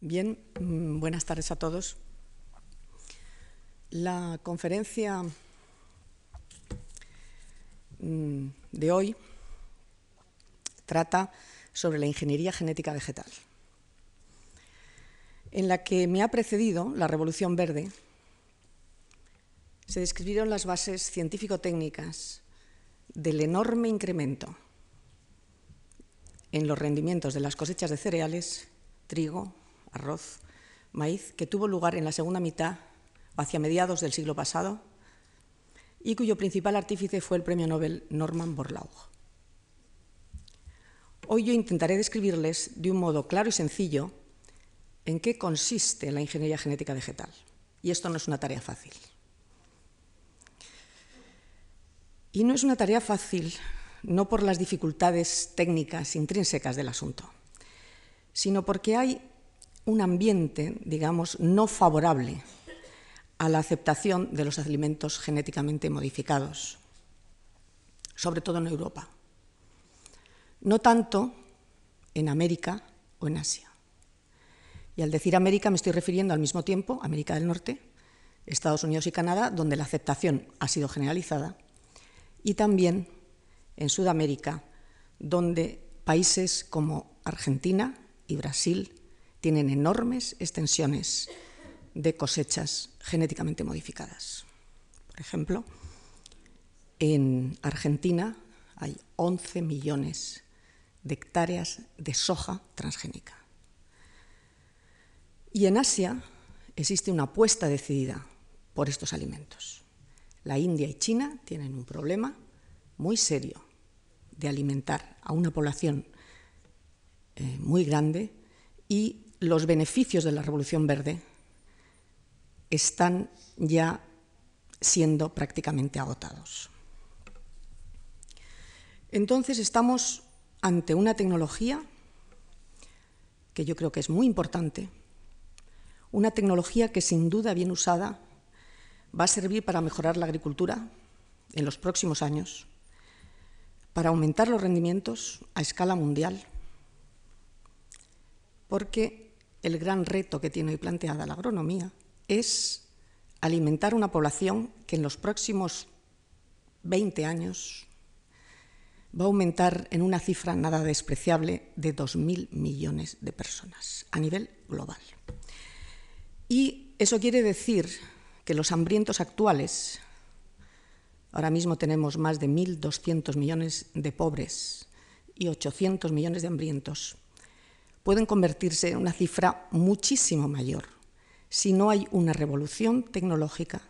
Bien, mm, buenas tardes a todos. La conferencia mm, de hoy trata sobre la ingeniería genética vegetal. En la que me ha precedido la Revolución Verde, se describieron las bases científico-técnicas del enorme incremento en los rendimientos de las cosechas de cereales, trigo, arroz, maíz, que tuvo lugar en la segunda mitad hacia mediados del siglo pasado y cuyo principal artífice fue el premio Nobel Norman Borlaug. Hoy yo intentaré describirles de un modo claro y sencillo en qué consiste la ingeniería genética vegetal. Y esto no es una tarea fácil. Y no es una tarea fácil no por las dificultades técnicas intrínsecas del asunto, sino porque hay un ambiente, digamos, no favorable a la aceptación de los alimentos genéticamente modificados, sobre todo en Europa. No tanto en América o en Asia. Y al decir América me estoy refiriendo al mismo tiempo a América del Norte, Estados Unidos y Canadá, donde la aceptación ha sido generalizada, y también en Sudamérica, donde países como Argentina y Brasil tienen enormes extensiones de cosechas genéticamente modificadas. Por ejemplo, en Argentina hay 11 millones de hectáreas de soja transgénica. Y en Asia existe una apuesta decidida por estos alimentos. La India y China tienen un problema muy serio de alimentar a una población eh, muy grande y los beneficios de la Revolución Verde están ya siendo prácticamente agotados. Entonces estamos ante una tecnología que yo creo que es muy importante, una tecnología que sin duda bien usada va a servir para mejorar la agricultura en los próximos años, para aumentar los rendimientos a escala mundial, porque el gran reto que tiene hoy planteada la agronomía es alimentar una población que en los próximos 20 años va a aumentar en una cifra nada despreciable de 2.000 millones de personas a nivel global. Y eso quiere decir que los hambrientos actuales, ahora mismo tenemos más de 1.200 millones de pobres y 800 millones de hambrientos, pueden convertirse en una cifra muchísimo mayor si no hay una revolución tecnológica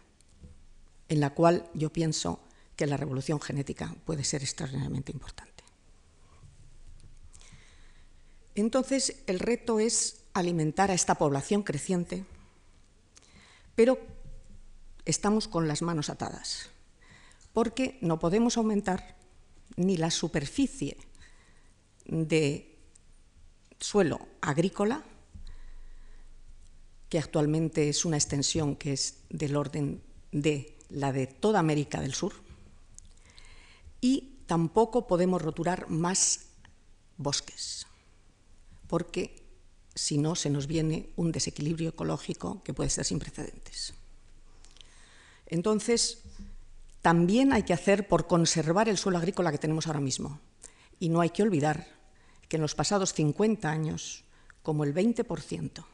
en la cual yo pienso que la revolución genética puede ser extraordinariamente importante. Entonces, el reto es alimentar a esta población creciente, pero estamos con las manos atadas, porque no podemos aumentar ni la superficie de suelo agrícola, que actualmente es una extensión que es del orden de la de toda América del Sur, y tampoco podemos roturar más bosques, porque si no se nos viene un desequilibrio ecológico que puede ser sin precedentes. Entonces, también hay que hacer por conservar el suelo agrícola que tenemos ahora mismo. Y no hay que olvidar que en los pasados 50 años, como el 20%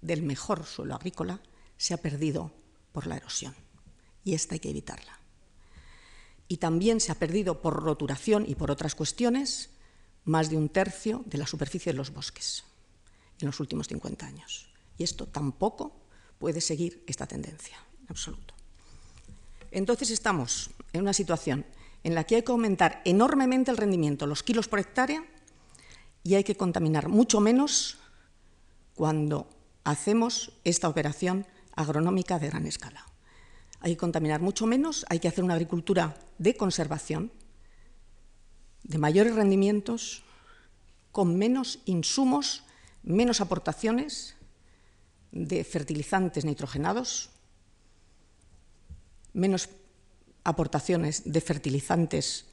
del mejor suelo agrícola se ha perdido por la erosión. Y esta hay que evitarla. Y también se ha perdido por roturación y por otras cuestiones más de un tercio de la superficie de los bosques en los últimos 50 años. Y esto tampoco puede seguir esta tendencia, en absoluto. Entonces estamos en una situación en la que hay que aumentar enormemente el rendimiento, los kilos por hectárea, y hay que contaminar mucho menos cuando hacemos esta operación agronómica de gran escala. Hay que contaminar mucho menos, hay que hacer una agricultura de conservación, de mayores rendimientos, con menos insumos, menos aportaciones de fertilizantes nitrogenados, menos aportaciones de fertilizantes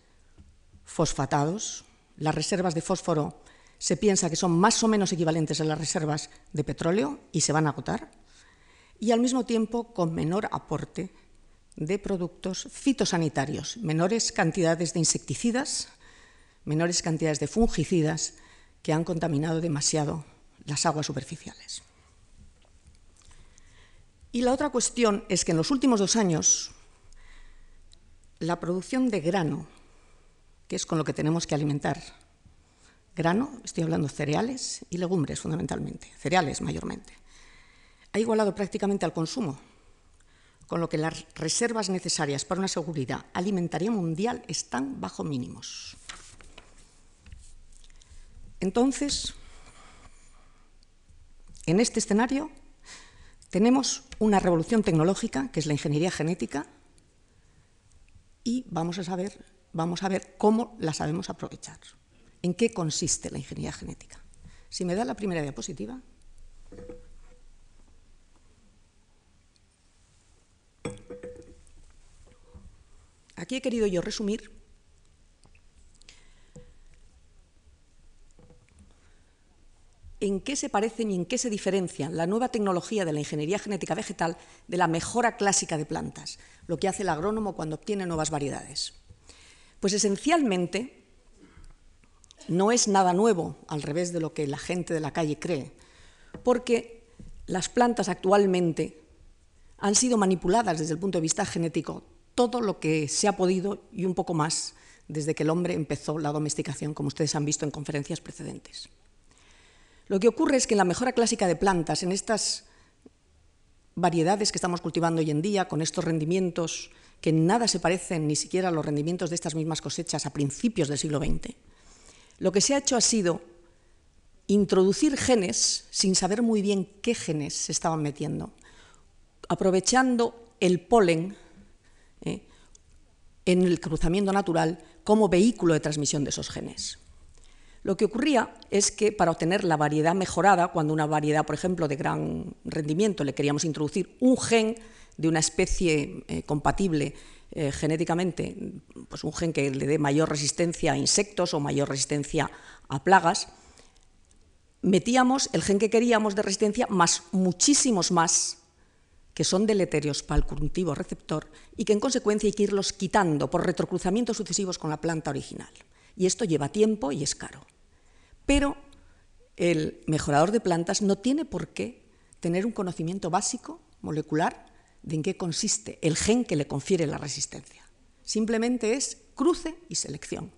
fosfatados. Las reservas de fósforo se piensa que son más o menos equivalentes a las reservas de petróleo y se van a agotar, y al mismo tiempo con menor aporte de productos fitosanitarios, menores cantidades de insecticidas, menores cantidades de fungicidas que han contaminado demasiado las aguas superficiales. Y la otra cuestión es que en los últimos dos años la producción de grano, que es con lo que tenemos que alimentar, grano, estoy hablando de cereales y legumbres fundamentalmente, cereales mayormente, ha igualado prácticamente al consumo, con lo que las reservas necesarias para una seguridad alimentaria mundial están bajo mínimos. Entonces, en este escenario tenemos una revolución tecnológica, que es la ingeniería genética, y vamos a saber, vamos a ver cómo la sabemos aprovechar. ¿En qué consiste la ingeniería genética? Si me da la primera diapositiva. Aquí he querido yo resumir en qué se parecen y en qué se diferencian la nueva tecnología de la ingeniería genética vegetal de la mejora clásica de plantas, lo que hace el agrónomo cuando obtiene nuevas variedades. Pues esencialmente no es nada nuevo, al revés de lo que la gente de la calle cree, porque las plantas actualmente han sido manipuladas desde el punto de vista genético todo lo que se ha podido y un poco más desde que el hombre empezó la domesticación, como ustedes han visto en conferencias precedentes. Lo que ocurre es que en la mejora clásica de plantas, en estas variedades que estamos cultivando hoy en día, con estos rendimientos que nada se parecen ni siquiera a los rendimientos de estas mismas cosechas a principios del siglo XX, lo que se ha hecho ha sido introducir genes sin saber muy bien qué genes se estaban metiendo, aprovechando el polen ¿eh? en el cruzamiento natural como vehículo de transmisión de esos genes. Lo que ocurría es que para obtener la variedad mejorada, cuando una variedad, por ejemplo, de gran rendimiento, le queríamos introducir un gen de una especie eh, compatible eh, genéticamente, pues un gen que le dé mayor resistencia a insectos o mayor resistencia a plagas, metíamos el gen que queríamos de resistencia más muchísimos más que son deleterios para el cultivo receptor y que en consecuencia hay que irlos quitando por retrocruzamientos sucesivos con la planta original. Y esto lleva tiempo y es caro. Pero el mejorador de plantas no tiene por qué tener un conocimiento básico, molecular, de en qué consiste el gen que le confiere la resistencia. Simplemente es cruce y selección.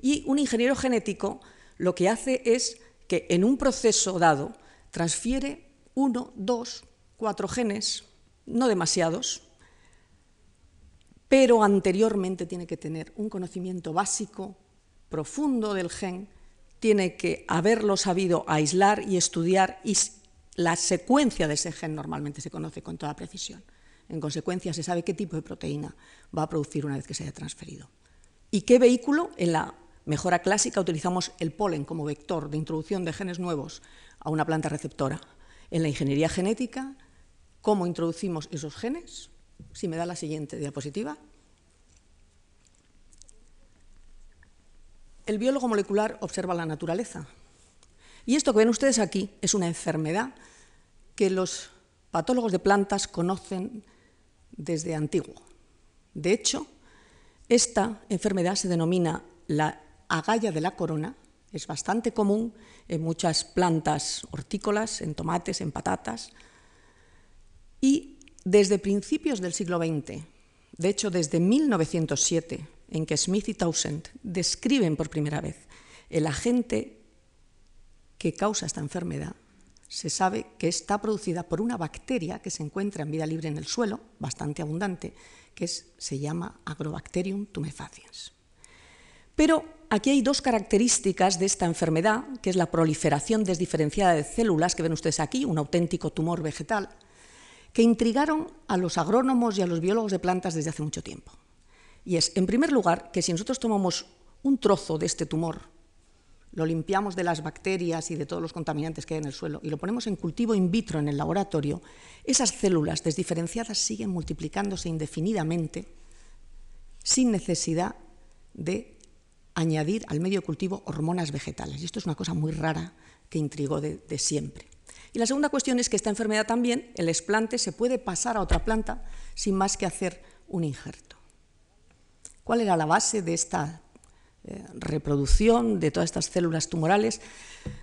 Y un ingeniero genético lo que hace es que en un proceso dado transfiere uno, dos, cuatro genes, no demasiados, pero anteriormente tiene que tener un conocimiento básico, profundo del gen tiene que haberlo sabido aislar y estudiar y la secuencia de ese gen normalmente se conoce con toda precisión. En consecuencia, se sabe qué tipo de proteína va a producir una vez que se haya transferido. ¿Y qué vehículo? En la mejora clásica utilizamos el polen como vector de introducción de genes nuevos a una planta receptora. En la ingeniería genética, ¿cómo introducimos esos genes? Si me da la siguiente diapositiva. el biólogo molecular observa la naturaleza. Y esto que ven ustedes aquí es una enfermedad que los patólogos de plantas conocen desde antiguo. De hecho, esta enfermedad se denomina la agalla de la corona, es bastante común en muchas plantas hortícolas, en tomates, en patatas, y desde principios del siglo XX, de hecho desde 1907, en que Smith y Townsend describen por primera vez el agente que causa esta enfermedad, se sabe que está producida por una bacteria que se encuentra en vida libre en el suelo, bastante abundante, que se llama Agrobacterium tumefaciens. Pero aquí hay dos características de esta enfermedad, que es la proliferación desdiferenciada de células, que ven ustedes aquí, un auténtico tumor vegetal, que intrigaron a los agrónomos y a los biólogos de plantas desde hace mucho tiempo. Y es, en primer lugar, que si nosotros tomamos un trozo de este tumor, lo limpiamos de las bacterias y de todos los contaminantes que hay en el suelo y lo ponemos en cultivo in vitro en el laboratorio, esas células desdiferenciadas siguen multiplicándose indefinidamente sin necesidad de añadir al medio cultivo hormonas vegetales. Y esto es una cosa muy rara que intrigó de, de siempre. Y la segunda cuestión es que esta enfermedad también, el esplante, se puede pasar a otra planta sin más que hacer un injerto. ¿Cuál era la base de esta reproducción de todas estas células tumorales?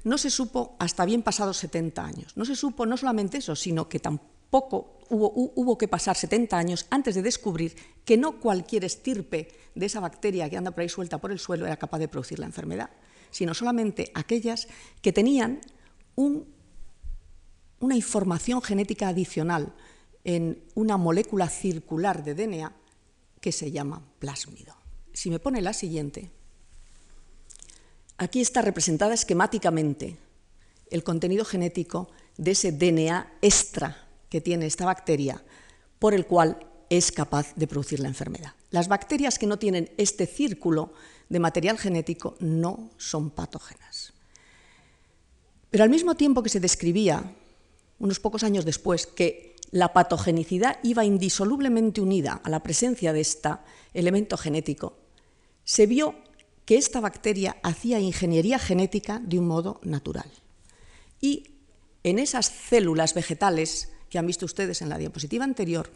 No se supo hasta bien pasados 70 años. No se supo no solamente eso, sino que tampoco hubo, que pasar 70 años antes de descubrir que no cualquier estirpe de esa bacteria que anda por ahí suelta por el suelo era capaz de producir la enfermedad, sino solamente aquellas que tenían un una información genética adicional en una molécula circular de DNA que se llama plásmido. Si me pone la siguiente, aquí está representada esquemáticamente el contenido genético de ese DNA extra que tiene esta bacteria, por el cual es capaz de producir la enfermedad. Las bacterias que no tienen este círculo de material genético no son patógenas. Pero al mismo tiempo que se describía unos pocos años después, que la patogenicidad iba indisolublemente unida a la presencia de este elemento genético, se vio que esta bacteria hacía ingeniería genética de un modo natural. Y en esas células vegetales que han visto ustedes en la diapositiva anterior,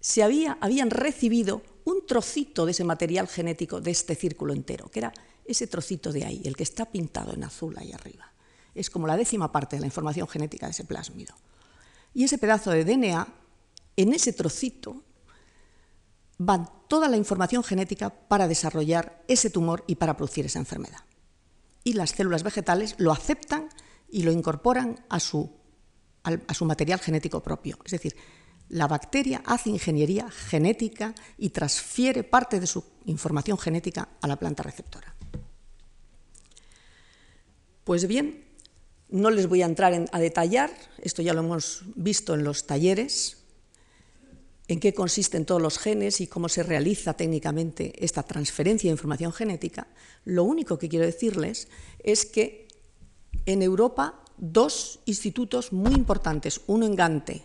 se había, habían recibido un trocito de ese material genético de este círculo entero, que era ese trocito de ahí, el que está pintado en azul ahí arriba es como la décima parte de la información genética de ese plásmido. Y ese pedazo de DNA, en ese trocito, va toda la información genética para desarrollar ese tumor y para producir esa enfermedad. Y las células vegetales lo aceptan y lo incorporan a su, a su material genético propio. Es decir, la bacteria hace ingeniería genética y transfiere parte de su información genética a la planta receptora. Pues bien, no les voy a entrar a detallar, esto ya lo hemos visto en los talleres, en qué consisten todos los genes y cómo se realiza técnicamente esta transferencia de información genética. Lo único que quiero decirles es que en Europa dos institutos muy importantes, uno en Gante,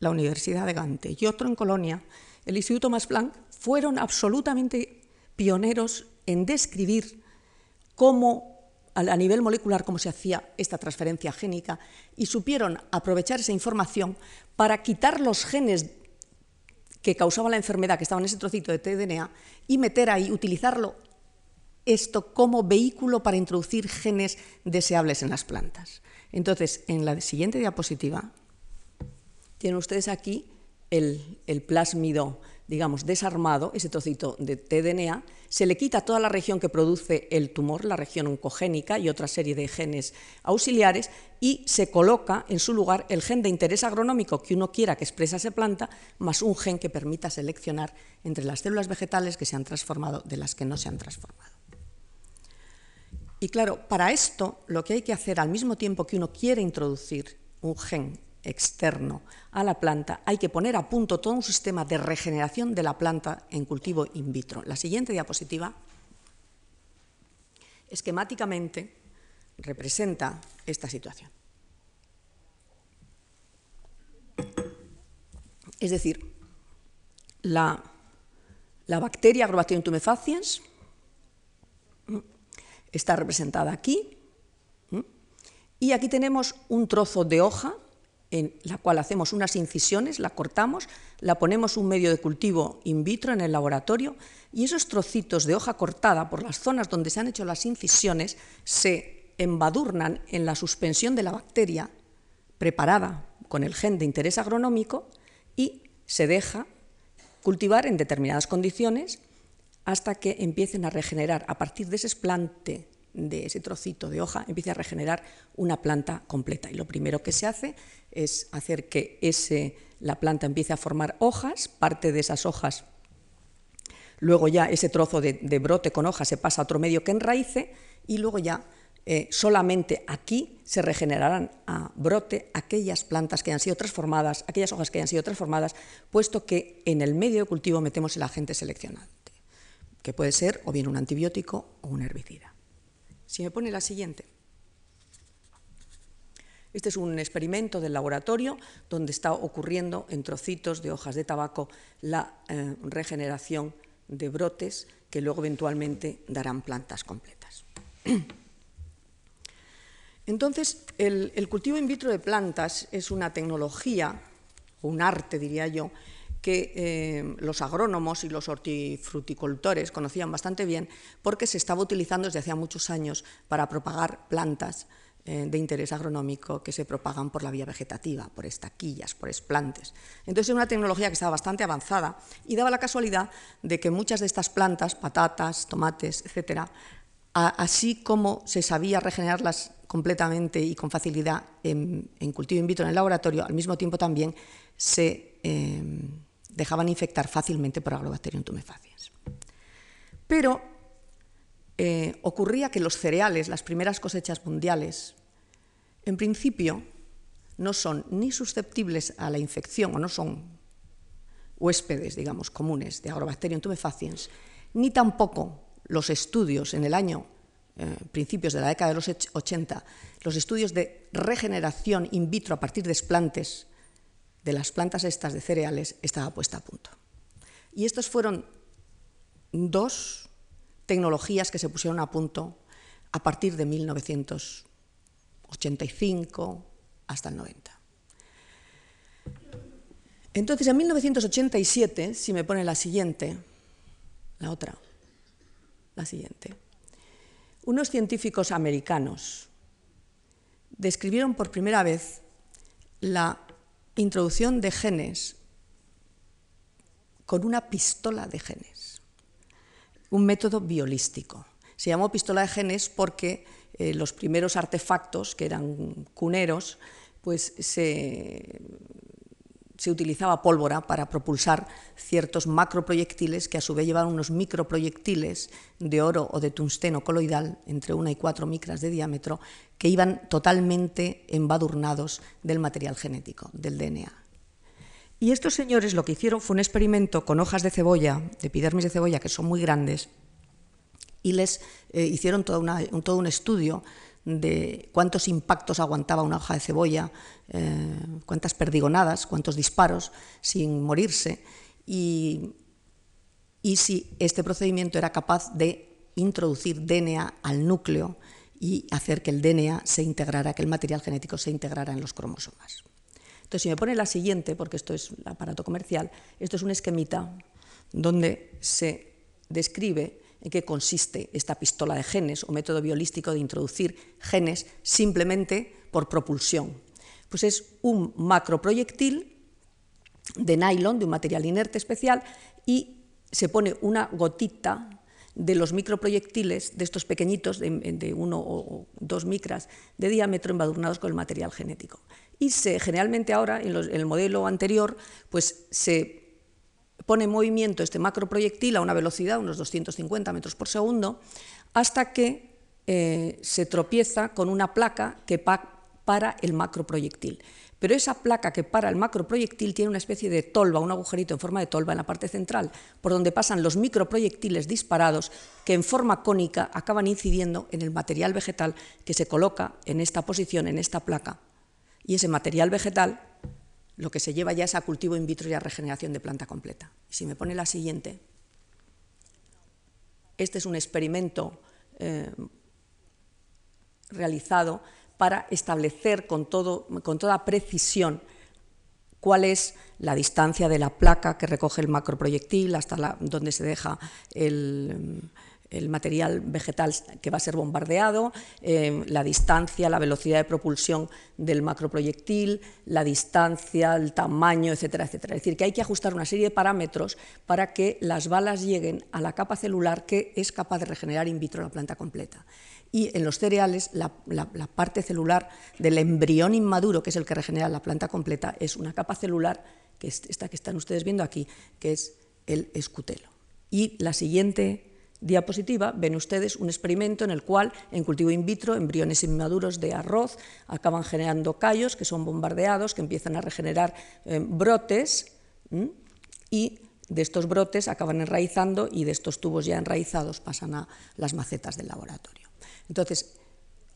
la Universidad de Gante, y otro en Colonia, el Instituto Max Planck, fueron absolutamente pioneros en describir cómo a nivel molecular cómo se hacía esta transferencia génica y supieron aprovechar esa información para quitar los genes que causaban la enfermedad, que estaban en ese trocito de tDNA, y meter ahí, utilizarlo esto como vehículo para introducir genes deseables en las plantas. Entonces, en la siguiente diapositiva, tienen ustedes aquí el, el plásmido digamos, desarmado, ese trocito de tDNA, se le quita toda la región que produce el tumor, la región oncogénica y otra serie de genes auxiliares, y se coloca en su lugar el gen de interés agronómico que uno quiera que expresa esa planta, más un gen que permita seleccionar entre las células vegetales que se han transformado de las que no se han transformado. Y claro, para esto lo que hay que hacer al mismo tiempo que uno quiere introducir un gen externo a la planta, hay que poner a punto todo un sistema de regeneración de la planta en cultivo in vitro. La siguiente diapositiva esquemáticamente representa esta situación. Es decir, la, la bacteria Agrobacterium tumefaciens está representada aquí, y aquí tenemos un trozo de hoja en la cual hacemos unas incisiones, la cortamos, la ponemos un medio de cultivo in vitro en el laboratorio y esos trocitos de hoja cortada por las zonas donde se han hecho las incisiones se embadurnan en la suspensión de la bacteria preparada con el gen de interés agronómico y se deja cultivar en determinadas condiciones hasta que empiecen a regenerar a partir de ese esplante de ese trocito de hoja empiece a regenerar una planta completa. Y lo primero que se hace es hacer que ese, la planta empiece a formar hojas, parte de esas hojas, luego ya ese trozo de, brote con hojas se pasa a otro medio que enraíce y luego ya eh, solamente aquí se regenerarán a brote aquellas plantas que hayan sido transformadas, aquellas hojas que hayan sido transformadas, puesto que en el medio de cultivo metemos el agente seleccionante, que puede ser o bien un antibiótico o un herbicida. Si me pone la siguiente. Este es un experimento del laboratorio donde está ocurriendo en trocitos de hojas de tabaco la eh, regeneración de brotes que luego eventualmente darán plantas completas. Entonces, el, cultivo in vitro de plantas es una tecnología, un arte, diría yo, que eh, los agrónomos y los hortifruticultores conocían bastante bien porque se estaba utilizando desde hacía muchos años para propagar plantas eh, de interés agronómico que se propagan por la vía vegetativa, por estaquillas, por esplantes. Entonces es una tecnología que estaba bastante avanzada y daba la casualidad de que muchas de estas plantas, patatas, tomates, etcétera, así como se sabía regenerarlas completamente y con facilidad en, cultivo in vitro en el laboratorio, al mismo tiempo también se em, dejaban infectar fácilmente por Agrobacterium tumefaciens. Pero eh, ocurría que los cereales, las primeras cosechas mundiales, en principio no son ni susceptibles a la infección o no son huéspedes, digamos, comunes de Agrobacterium tumefaciens, ni tampoco los estudios en el año eh, principios de la década de los 80, los estudios de regeneración in vitro a partir de esplantes de las plantas estas de cereales estaba puesta a punto. Y estas fueron dos tecnologías que se pusieron a punto a partir de 1985 hasta el 90. Entonces, en 1987, si me pone la siguiente, la otra, la siguiente, unos científicos americanos describieron por primera vez la introducción de genes con una pistola de genes, un método biolístico. Se llamó pistola de genes porque eh, los primeros artefactos, que eran cuneros, pues se se utilizaba pólvora para propulsar ciertos macroproyectiles que a su vez llevaban unos microproyectiles de oro o de tungsteno coloidal entre una y cuatro micras de diámetro que iban totalmente embadurnados del material genético, del DNA. Y estos señores lo que hicieron fue un experimento con hojas de cebolla, de epidermis de cebolla, que son muy grandes, y les eh, hicieron todo un estudio de cuántos impactos aguantaba una hoja de cebolla, eh, cuántas perdigonadas, cuántos disparos sin morirse y, si este procedimiento era capaz de introducir DNA al núcleo y hacer que el DNA se integrara, que el material genético se integrara en los cromosomas. Entonces, si me pone la siguiente, porque esto es el aparato comercial, esto es un esquemita donde se describe en qué consiste esta pistola de genes o método biolístico de introducir genes simplemente por propulsión. Pues es un macroproyectil de nylon, de un material inerte especial, y se pone una gotita de los microproyectiles, de estos pequeñitos, de, uno o dos micras de diámetro, embadurnados con el material genético. Y se, generalmente ahora, en, en el modelo anterior, pues se pone en movimiento este macroproyectil a una velocidad, unos 250 metros por segundo, hasta que eh, se tropieza con una placa que para el macroproyectil. Pero esa placa que para el macroproyectil tiene una especie de tolva, un agujerito en forma de tolva en la parte central, por donde pasan los microproyectiles disparados que en forma cónica acaban incidiendo en el material vegetal que se coloca en esta posición, en esta placa. Y ese material vegetal lo que se lleva ya es a cultivo in vitro y a regeneración de planta completa. si me pone la siguiente, este es un experimento eh, realizado para establecer con, todo, con toda precisión cuál es la distancia de la placa que recoge el macroproyectil hasta donde se deja el, el material vegetal que va a ser bombardeado, eh, la distancia, la velocidad de propulsión del macroproyectil, la distancia, el tamaño, etcétera, etcétera. Es decir, que hay que ajustar una serie de parámetros para que las balas lleguen a la capa celular que es capaz de regenerar in vitro la planta completa. Y en los cereales, la, la parte celular del embrión inmaduro, que es el que regenera la planta completa, es una capa celular, que es esta que están ustedes viendo aquí, que es el escutelo. Y la siguiente diapositiva ven ustedes un experimento en el cual, en cultivo in vitro, embriones inmaduros de arroz acaban generando callos que son bombardeados, que empiezan a regenerar eh, brotes y de estos brotes acaban enraizando y de estos tubos ya enraizados pasan a las macetas del laboratorio. Entonces,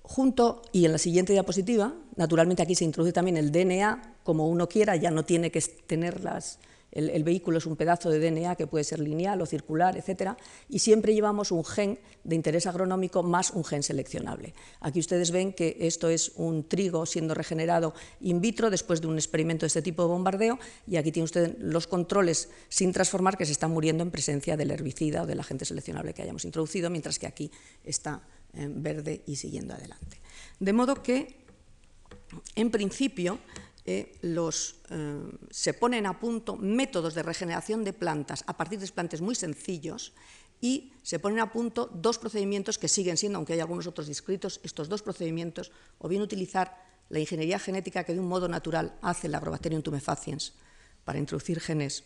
junto y en la siguiente diapositiva, naturalmente aquí se introduce también el DNA, como uno quiera, ya no tiene que tener las el, vehículo es un pedazo de DNA que puede ser lineal o circular, etc. Y siempre llevamos un gen de interés agronómico más un gen seleccionable. Aquí ustedes ven que esto es un trigo siendo regenerado in vitro después de un experimento de este tipo de bombardeo y aquí tienen ustedes los controles sin transformar que se están muriendo en presencia del herbicida o del agente seleccionable que hayamos introducido, mientras que aquí está en verde y siguiendo adelante. De modo que, en principio, eh, eh, se ponen a punto métodos de regeneración de plantas a partir de plantas muy sencillos y se ponen a punto dos procedimientos que siguen siendo, aunque hay algunos otros descritos, estos dos procedimientos, o bien utilizar la ingeniería genética que de un modo natural hace el Agrobacterium tumefaciens para introducir genes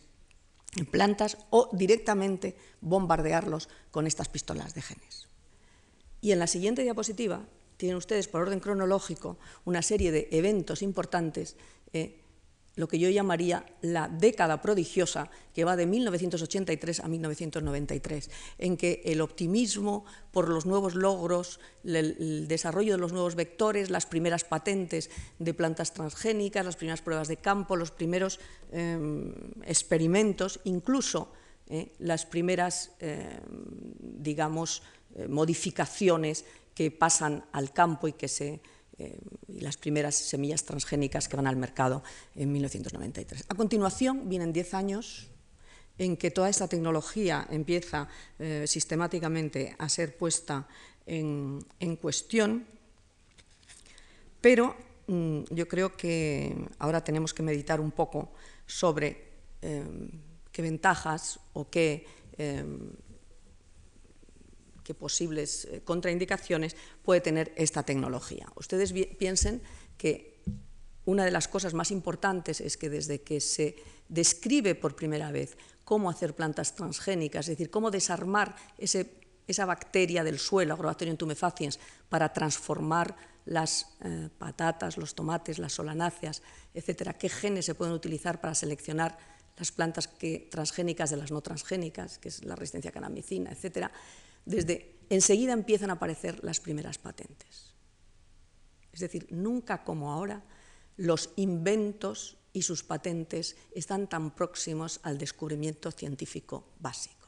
en plantas o directamente bombardearlos con estas pistolas de genes. Y en la siguiente diapositiva tienen ustedes por orden cronológico una serie de eventos importantes, eh, lo que yo llamaría la década prodigiosa, que va de 1983 a 1993, en que el optimismo por los nuevos logros, el, desarrollo de los nuevos vectores, las primeras patentes de plantas transgénicas, las primeras pruebas de campo, los primeros em, experimentos, incluso eh, las primeras, em, digamos, eh, modificaciones que pasan al campo y que se eh, las primeras semillas transgénicas que van al mercado en 1993. A continuación vienen 10 años en que toda esta tecnología empieza eh, sistemáticamente a ser puesta en, cuestión, pero mm, yo creo que ahora tenemos que meditar un poco sobre eh, qué ventajas o qué qué posibles eh, contraindicaciones puede tener esta tecnología. Ustedes piensen que una de las cosas más importantes es que desde que se describe por primera vez cómo hacer plantas transgénicas, es decir, cómo desarmar esa bacteria del suelo, Agrobacterium tumefaciens, para transformar las eh, patatas, los tomates, las solanáceas, etcétera, qué genes se pueden utilizar para seleccionar las plantas transgénicas de las no transgénicas, que es la resistencia a canamicina, etcétera, desde enseguida empiezan a aparecer las primeras patentes. Es decir, nunca como ahora los inventos y sus patentes están tan próximos al descubrimiento científico básico.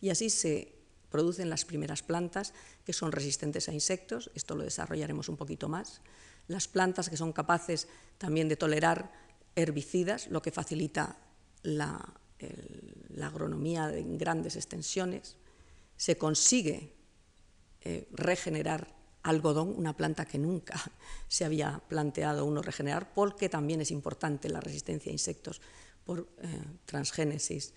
Y así se producen las primeras plantas que son resistentes a insectos, esto lo desarrollaremos un poquito más, las plantas que son capaces también de tolerar herbicidas, lo que facilita la, la agronomía en grandes extensiones, se consigue eh, regenerar algodón, una planta que nunca se había planteado uno regenerar, porque también es importante la resistencia a insectos por eh, transgénesis,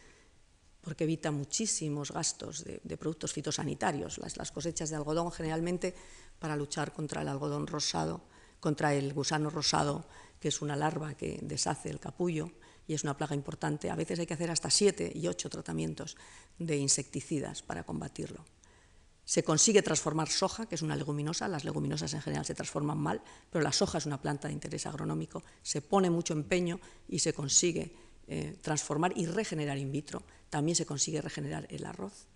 porque evita muchísimos gastos de, productos fitosanitarios. Las, las, cosechas de algodón generalmente para luchar contra el algodón rosado, contra el gusano rosado, que es una larva que deshace el capullo, y es una plaga importante. A veces hay que hacer hasta siete y ocho tratamientos de insecticidas para combatirlo. Se consigue transformar soja, que es una leguminosa, las leguminosas en general se transforman mal, pero la soja es una planta de interés agronómico, se pone mucho empeño y se consigue eh, transformar y regenerar in vitro. También se consigue regenerar el arroz.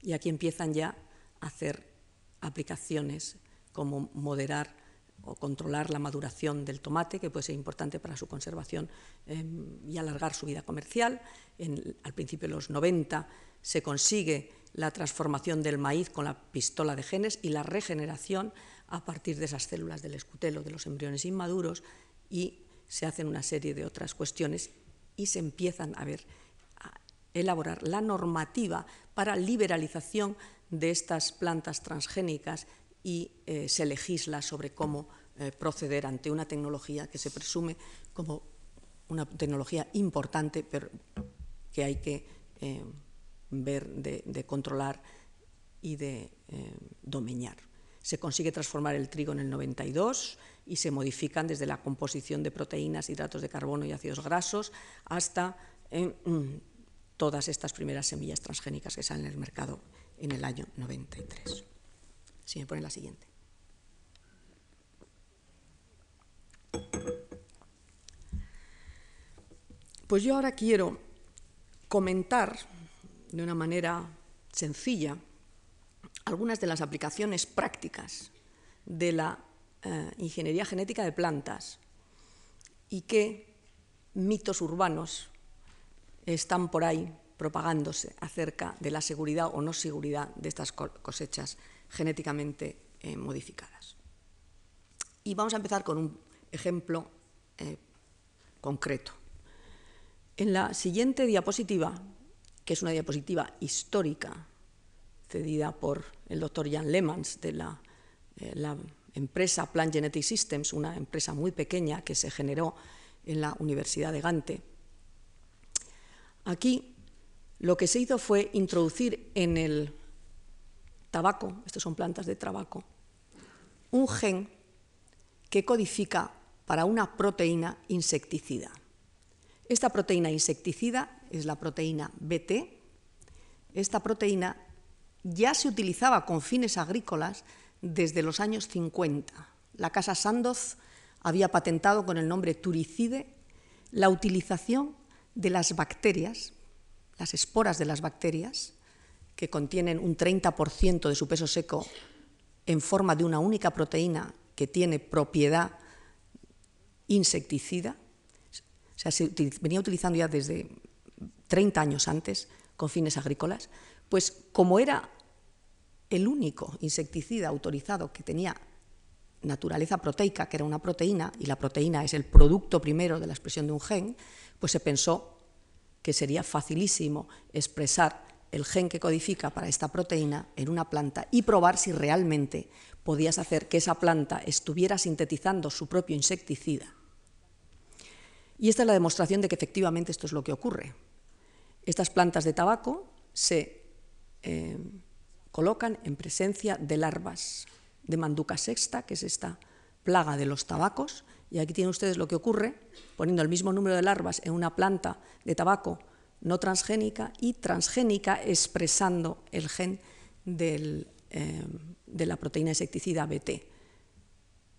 Y aquí empiezan ya a hacer aplicaciones como moderar o controlar la maduración del tomate, que puede ser importante para su conservación em, y alargar su vida comercial. al principio de los 90 se consigue la transformación del maíz con la pistola de genes y la regeneración a partir de esas células del escutelo de los embriones inmaduros y se hacen una serie de otras cuestiones y se empiezan a ver a elaborar la normativa para liberalización de estas plantas transgénicas y eh, se legisla sobre cómo eh, proceder ante una tecnología que se presume como una tecnología importante, pero que hay que eh, ver de, controlar y de domeñar. Se consigue transformar el trigo en el 92 y se modifican desde la composición de proteínas, hidratos de carbono y ácidos grasos hasta todas estas primeras semillas transgénicas que salen en el mercado en el año 93. Si me ponen la siguiente. Pues yo ahora quiero comentar de una manera sencilla algunas de las aplicaciones prácticas de la eh, ingeniería genética de plantas y que mitos urbanos están por ahí propagándose acerca de la seguridad o no seguridad de estas cosechas genéticamente eh, modificadas. Y vamos a empezar con un ejemplo eh, concreto. En la siguiente diapositiva, que es una diapositiva histórica cedida por el doctor Jan Lemans de la, eh, la empresa Plant Genetic Systems, una empresa muy pequeña que se generó en la Universidad de Gante. Aquí lo que se hizo fue introducir en el tabaco, estas son plantas de tabaco, un gen que codifica para una proteína insecticida. Esta proteína insecticida es la proteína BT. Esta proteína ya se utilizaba con fines agrícolas desde los años 50. La casa Sandoz había patentado con el nombre turicide la utilización de las bacterias, las esporas de las bacterias, que contienen un 30% de su peso seco en forma de una única proteína que tiene propiedad insecticida, o sea, se venía utilizando ya desde 30 años antes con fines agrícolas, pues como era el único insecticida autorizado que tenía naturaleza proteica, que era una proteína, y la proteína es el producto primero de la expresión de un gen, pues se pensó que sería facilísimo expresar el gen que codifica para esta proteína en una planta y probar si realmente podías hacer que esa planta estuviera sintetizando su propio insecticida. Y esta es la demostración de que efectivamente esto es lo que ocurre. Estas plantas de tabaco se eh, colocan en presencia de larvas de manduca sexta, que es esta plaga de los tabacos, y aquí tienen ustedes lo que ocurre poniendo el mismo número de larvas en una planta de tabaco no transgénica y transgénica expresando el gen eh, de la proteína insecticida BT.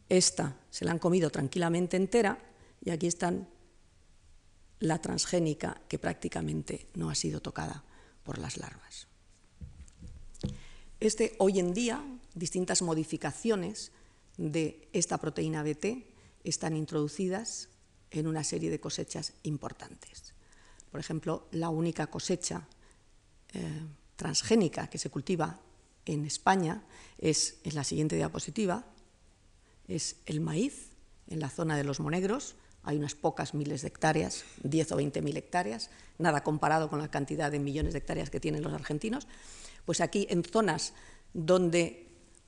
Esta se la han comido tranquilamente entera y aquí están la transgénica que prácticamente no ha sido tocada por las larvas. Este, hoy en día, distintas modificaciones de esta proteína BT están introducidas en una serie de cosechas importantes. Por ejemplo, la única cosecha eh, transgénica que se cultiva en España es, en la siguiente diapositiva, es el maíz en la zona de los monegros. Hay unas pocas miles de hectáreas, 10 o 20 mil hectáreas, nada comparado con la cantidad de millones de hectáreas que tienen los argentinos. Pues aquí, en zonas donde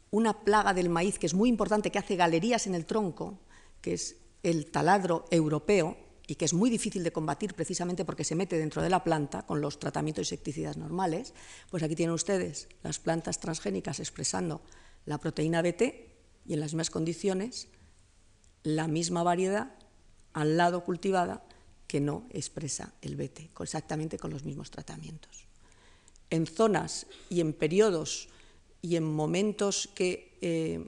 una plaga del maíz que es muy importante, que hace galerías en el tronco, que es el taladro europeo, y que es muy difícil de combatir precisamente porque se mete dentro de la planta con los tratamientos insecticidas normales, pues aquí tienen ustedes las plantas transgénicas expresando la proteína BT y en las mismas condiciones la misma variedad al lado cultivada que no expresa el BT, exactamente con los mismos tratamientos. En zonas y en periodos y en momentos que eh,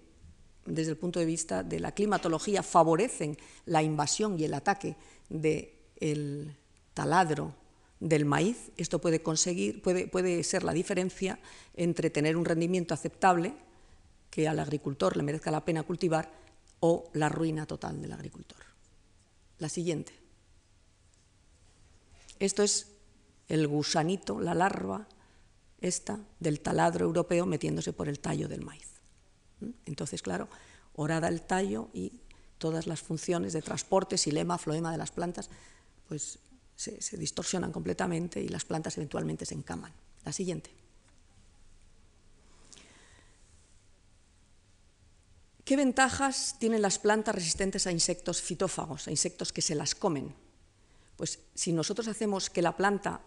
desde el punto de vista de la climatología favorecen la invasión y el ataque del taladro del maíz, esto puede, conseguir, puede, puede ser la diferencia entre tener un rendimiento aceptable, que al agricultor le merezca la pena cultivar, o la ruina total del agricultor. La siguiente. Esto es el gusanito, la larva esta del taladro europeo metiéndose por el tallo del maíz. Entonces, claro, orada el tallo y todas las funciones de transporte, silema, floema de las plantas, pues se, distorsionan completamente y las plantas eventualmente se encaman. La siguiente. ¿Qué ventajas tienen las plantas resistentes a insectos fitófagos, a insectos que se las comen? Pues si nosotros hacemos que la planta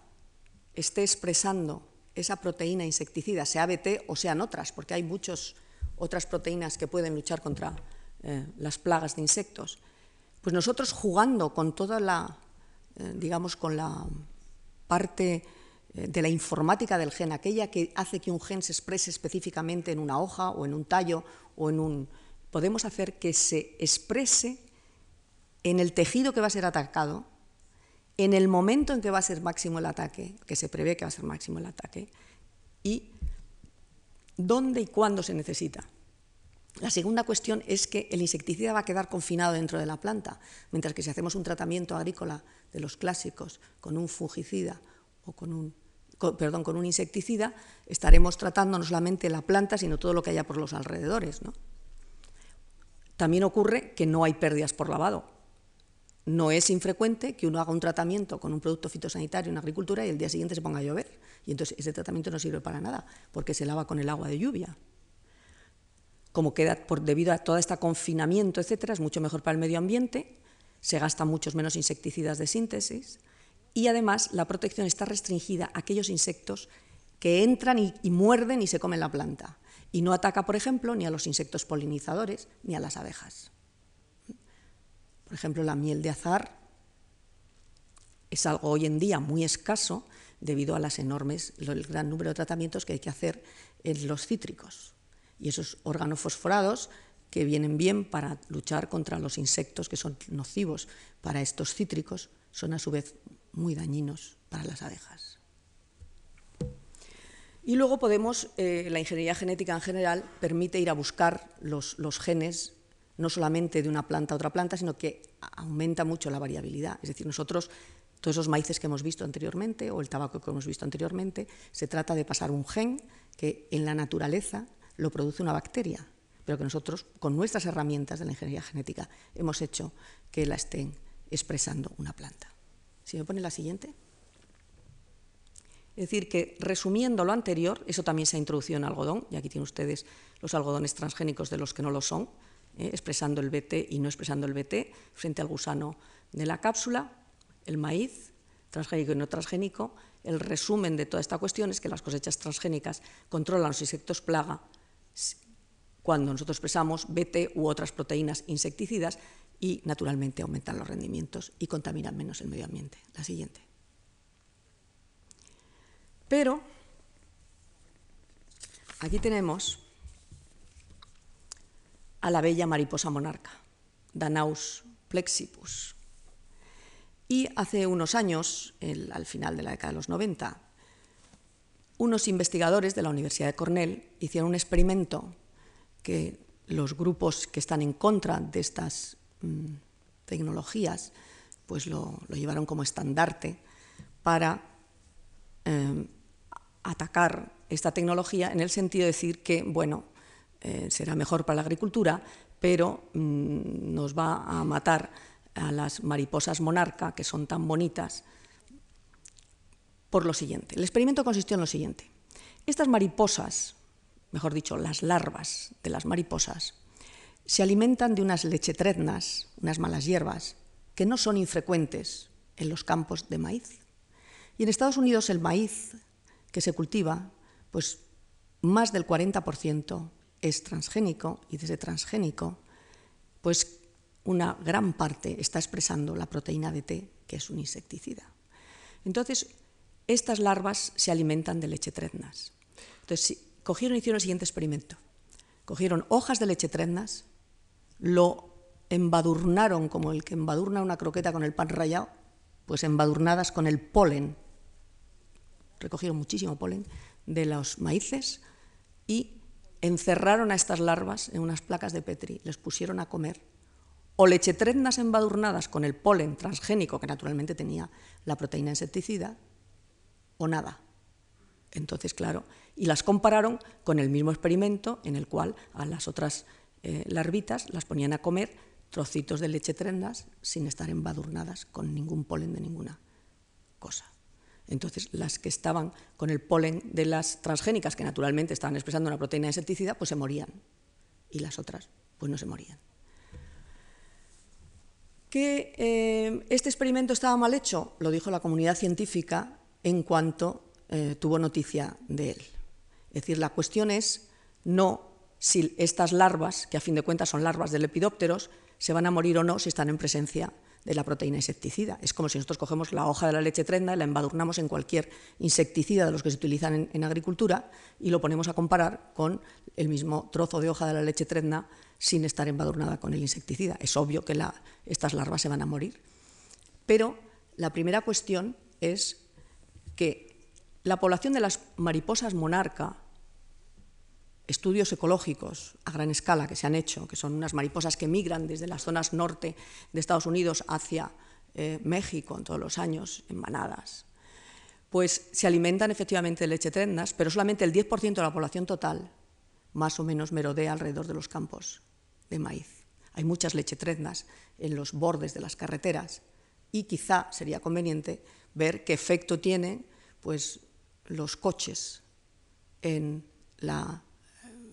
esté expresando esa proteína insecticida, sea BT o sean otras, porque hay muchas otras proteínas que pueden luchar contra eh, las plagas de insectos. Pues nosotros jugando con toda la, eh, digamos, con la parte eh, de la informática del gen, aquella que hace que un gen se exprese específicamente en una hoja o en un tallo o en un... Podemos hacer que se exprese en el tejido que va a ser atacado, en el momento en que va a ser máximo el ataque, que se prevé que va a ser máximo el ataque, y dónde y cuándo se necesita. La segunda cuestión es que el insecticida va a quedar confinado dentro de la planta, mientras que si hacemos un tratamiento agrícola de los clásicos con un fungicida o con un, perdón, con un insecticida, estaremos tratando no solamente la planta, sino todo lo que haya por los alrededores. También ocurre que no hay pérdidas por lavado. No es infrecuente que uno haga un tratamiento con un producto fitosanitario en agricultura y el día siguiente se ponga a llover. Y entonces ese tratamiento no sirve para nada, porque se lava con el agua de lluvia. Como queda por, debido a todo este confinamiento, etcétera, es mucho mejor para el medio ambiente, se gastan muchos menos insecticidas de síntesis y además la protección está restringida a aquellos insectos que entran y, y muerden y se comen la planta. Y no ataca, por ejemplo, ni a los insectos polinizadores ni a las abejas. Por ejemplo, la miel de azar es algo hoy en día muy escaso debido a las enormes, el gran número de tratamientos que hay que hacer en los cítricos. Y esos organofosforados que vienen bien para luchar contra los insectos que son nocivos para estos cítricos son a su vez muy dañinos para las abejas. Y luego podemos, eh, la ingeniería genética en general permite ir a buscar los, los genes no solamente de una planta a otra planta, sino que aumenta mucho la variabilidad. Es decir, nosotros, todos esos maíces que hemos visto anteriormente o el tabaco que hemos visto anteriormente, se trata de pasar un gen que en la naturaleza lo produce una bacteria, pero que nosotros, con nuestras herramientas de la ingeniería genética, hemos hecho que la estén expresando una planta. Si me pone la siguiente. Es decir, que resumiendo lo anterior, eso también se ha introducido en algodón, y aquí tienen ustedes los algodones transgénicos de los que no lo son, eh, expresando el BT y no expresando el BT frente al gusano de la cápsula, el maíz, transgénico y no transgénico. El resumen de toda esta cuestión es que las cosechas transgénicas controlan los insectos plaga cuando nosotros expresamos BT u otras proteínas insecticidas y naturalmente aumentan los rendimientos y contaminan menos el medio ambiente. La siguiente. Pero aquí tenemos a la bella mariposa monarca, Danaus plexipus. Y hace unos años, al final de la década de los 90, unos investigadores de la Universidad de Cornell hicieron un experimento que los grupos que están en contra de estas mm, tecnologías pues lo, llevaron como estandarte para eh, atacar esta tecnología en el sentido de decir que, bueno, eh, será mejor para la agricultura, pero mm, nos va a matar a las mariposas monarca, que son tan bonitas, por lo siguiente. El experimento consistió en lo siguiente. Estas mariposas, mejor dicho, las larvas de las mariposas, se alimentan de unas lechetrednas, unas malas hierbas, que no son infrecuentes en los campos de maíz. Y en Estados Unidos el maíz que se cultiva, pues más del 40% es transgénico y desde transgénico, pues una gran parte está expresando la proteína de T, que es un insecticida. Entonces, estas larvas se alimentan de lechetrednas. Entonces, cogieron y hicieron el siguiente experimento. Cogieron hojas de lechetrednas, lo embadurnaron como el que embadurna una croqueta con el pan rallado, pues embadurnadas con el polen. Recogieron muchísimo polen de los maíces y encerraron a estas larvas en unas placas de Petri, les pusieron a comer o lechetrednas embadurnadas con el polen transgénico que naturalmente tenía la proteína insecticida, o nada. Entonces, claro, y las compararon con el mismo experimento en el cual a las otras eh, larvitas las ponían a comer trocitos de lechetrednas sin estar embadurnadas con ningún polen de ninguna cosa. Entonces, las que estaban con el polen de las transgénicas, que naturalmente estaban expresando una proteína insecticida, pues se morían. Y las otras, pues no se morían. ¿Que eh, este experimento estaba mal hecho? Lo dijo la comunidad científica en cuanto eh, tuvo noticia de él. Es decir, la cuestión es no si estas larvas, que a fin de cuentas son larvas de lepidópteros, se van a morir o no si están en presencia de la proteína insecticida. Es como si nosotros cogemos la hoja de la leche trenda y la embadurnamos en cualquier insecticida de los que se utilizan en, agricultura y lo ponemos a comparar con el mismo trozo de hoja de la leche trenda sin estar embadurnada con el insecticida. Es obvio que estas larvas se van a morir. Pero la primera cuestión es que la población de las mariposas monarca estudios ecológicos a gran escala que se han hecho, que son unas mariposas que migran desde las zonas norte de Estados Unidos hacia eh, México en todos los años, en manadas, pues se alimentan efectivamente de leche trendas, pero solamente el 10% de la población total más o menos merodea alrededor de los campos de maíz. Hay muchas lechetrendas en los bordes de las carreteras y quizá sería conveniente ver qué efecto tienen pues, los coches en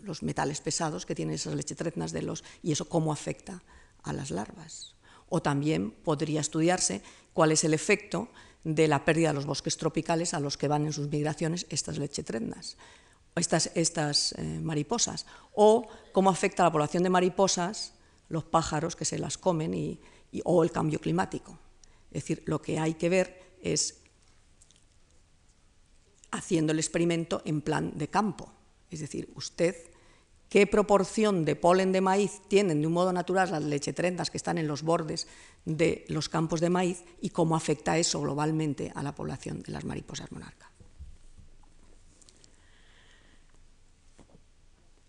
los metales pesados que tienen esas lechetretnas de los, y eso cómo afecta a las larvas. O también podría estudiarse cuál es el efecto de la pérdida de los bosques tropicales a los que van en sus migraciones estas lechetrendas, estas, estas eh, mariposas, o cómo afecta a la población de mariposas los pájaros que se las comen y, o el cambio climático. Es decir, lo que hay que ver es haciendo el experimento en plan de campo. Es decir, usted, ¿qué proporción de polen de maíz tienen de un modo natural las lechetrendas que están en los bordes de los campos de maíz y cómo afecta eso globalmente a la población de las mariposas monarca?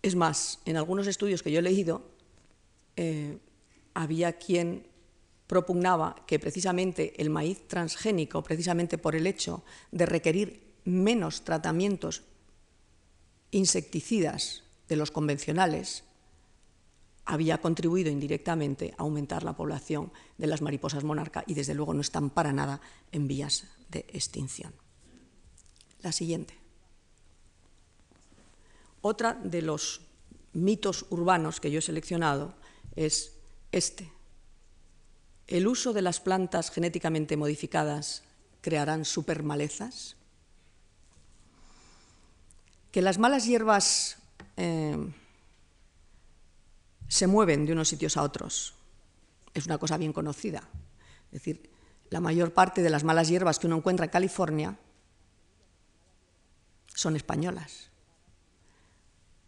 Es más, en algunos estudios que yo he leído, eh, había quien propugnaba que precisamente el maíz transgénico, precisamente por el hecho de requerir menos tratamientos insecticidas de los convencionales, había contribuido indirectamente a aumentar la población de las mariposas monarca y desde luego no están para nada en vías de extinción. La siguiente. Otra de los mitos urbanos que yo he seleccionado es este. ¿El uso de las plantas genéticamente modificadas crearán supermalezas? Que las malas hierbas eh, se mueven de unos sitios a otros es una cosa bien conocida. Es decir, la mayor parte de las malas hierbas que uno encuentra en California son españolas.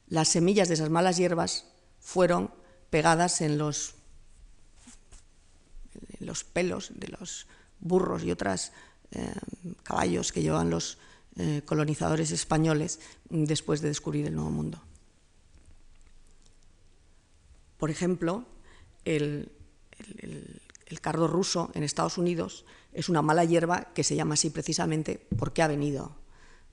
Las semillas de esas malas hierbas fueron pegadas en los, los pelos de los burros y otros eh, caballos que llevan los eh, colonizadores españoles después de descubrir el Nuevo Mundo. Por ejemplo, el, cardo ruso en Estados Unidos es una mala hierba que se llama así precisamente porque ha venido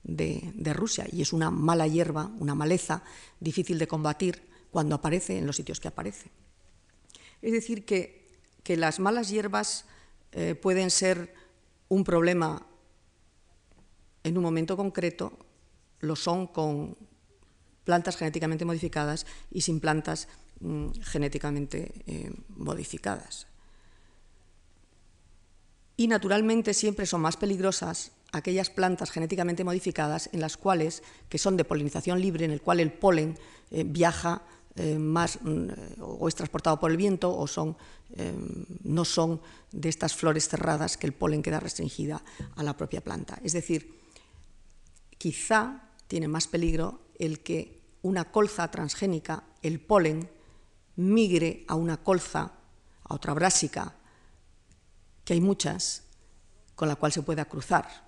de, de, Rusia y es una mala hierba, una maleza difícil de combatir cuando aparece en los sitios que aparece. Es decir, que, las malas hierbas eh, pueden ser un problema en un momento concreto, lo son con plantas genéticamente modificadas y sin plantas mm, genéticamente eh, modificadas. Y naturalmente siempre son más peligrosas aquellas plantas genéticamente modificadas en las cuales, que son de polinización libre, en el cual el polen eh, viaja más mm, o es transportado por el viento o son, eh, no son de estas flores cerradas que el polen queda restringida a la propia planta. Es decir, quizá tiene más peligro el que una colza transgénica, el polen, migre a una colza, a otra brásica, que hay muchas, con la cual se pueda cruzar.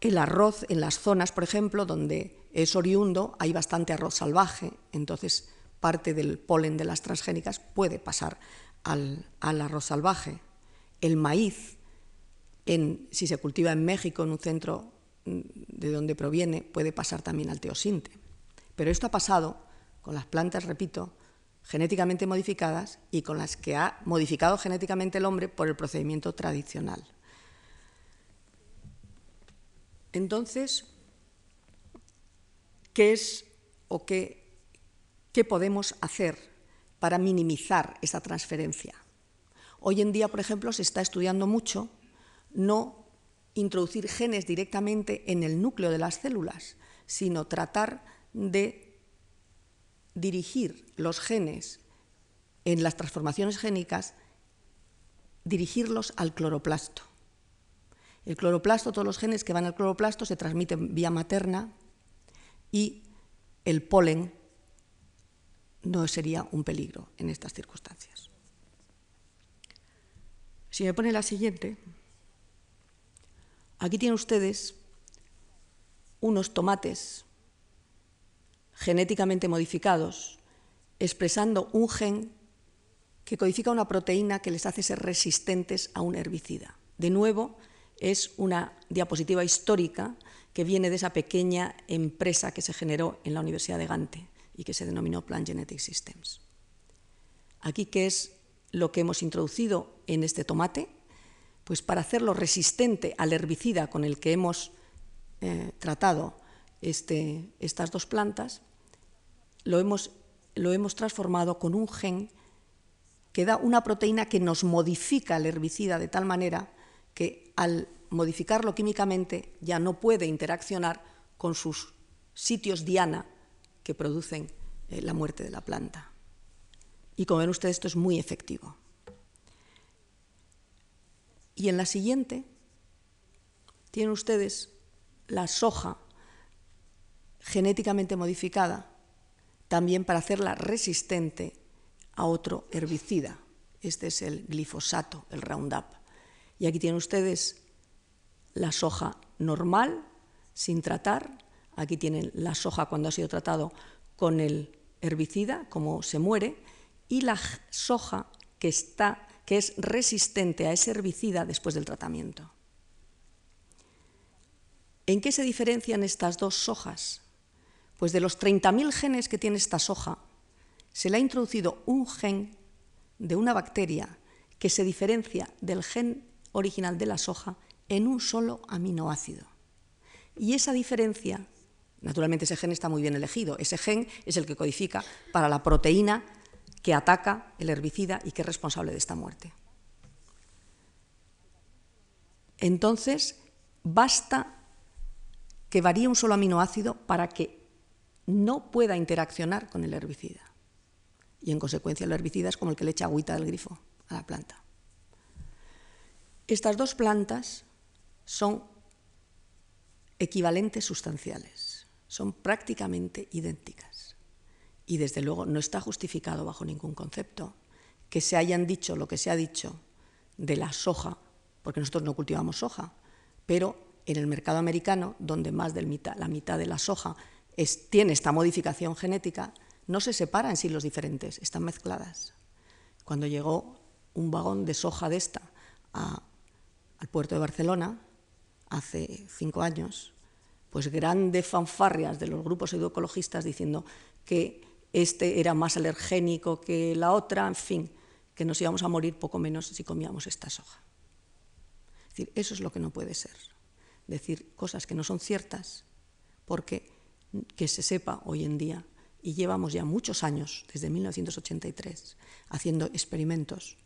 El arroz en las zonas, por ejemplo, donde es oriundo, hay bastante arroz salvaje, entonces parte del polen de las transgénicas puede pasar al, arroz salvaje. El maíz, si se cultiva en México, en un centro mm, de donde proviene, puede pasar también al teosinte. Pero esto ha pasado con las plantas, repito, genéticamente modificadas y con las que ha modificado genéticamente el hombre por el procedimiento tradicional. Entonces, qué es o qué, podemos hacer para minimizar esa transferencia. Hoy en día, por ejemplo, se está estudiando mucho no introducir genes directamente en el núcleo de las células, sino tratar de dirigir los genes en las transformaciones génicas, dirigirlos al cloroplasto. El cloroplasto, todos los genes que van al cloroplasto se transmiten vía materna y el polen no sería un peligro en estas circunstancias. Si me pone la siguiente, aquí tienen ustedes unos tomates genéticamente modificados, expresando un gen que codifica una proteína que les hace ser resistentes a un herbicida. De nuevo, es una diapositiva histórica que viene de esa pequeña empresa que se generó en la Universidad de Gante y que se denominó Plant Genetic Systems. Aquí, ¿qué es lo que hemos introducido en este tomate? Pues para hacerlo resistente al herbicida con el que hemos eh, tratado este, estas dos plantas, lo hemos, lo hemos transformado con un gen que da una proteína que nos modifica el herbicida de tal manera que al modificarlo químicamente ya no puede interaccionar con sus sitios diana que producen eh, la muerte de la planta. Y como ven ustedes, esto es muy efectivo. Y en la siguiente tienen ustedes la soja genéticamente modificada, también para hacerla resistente a otro herbicida. Este es el glifosato, el Roundup. Y aquí tienen ustedes la soja normal, sin tratar. Aquí tienen la soja cuando ha sido tratado con el herbicida, como se muere, y la soja que, está, que es resistente a ese herbicida después del tratamiento. ¿En qué se diferencian estas dos sojas? Pues de los 30.000 genes que tiene esta soja, se le ha introducido un gen de una bacteria que se diferencia del gen original de la soja en un solo aminoácido. Y esa diferencia, naturalmente ese gen está muy bien elegido, ese gen es el que codifica para la proteína que ataca el herbicida y que es responsable de esta muerte. Entonces, basta que varíe un solo aminoácido para que no pueda interaccionar con el herbicida. Y en consecuencia el herbicida es como el que le echa agüita del grifo a la planta. Estas dos plantas son equivalentes sustanciales, son prácticamente idénticas. Y desde luego no está justificado bajo ningún concepto que se hayan dicho lo que se ha dicho de la soja, porque nosotros no cultivamos soja, pero en el mercado americano, donde más de la mitad de la soja tiene esta modificación genética, no se separan silos diferentes, están mezcladas. Cuando llegó un vagón de soja de esta al puerto de Barcelona hace cinco años, pues grandes fanfarrias de los grupos ecologistas diciendo que este era más alergénico que la otra, en fin, que nos íbamos a morir poco menos si comíamos esta soja. Es decir, eso es lo que no puede ser. Decir cosas que no son ciertas, porque que se sepa hoy en día, y llevamos ya muchos años, desde 1983, haciendo experimentos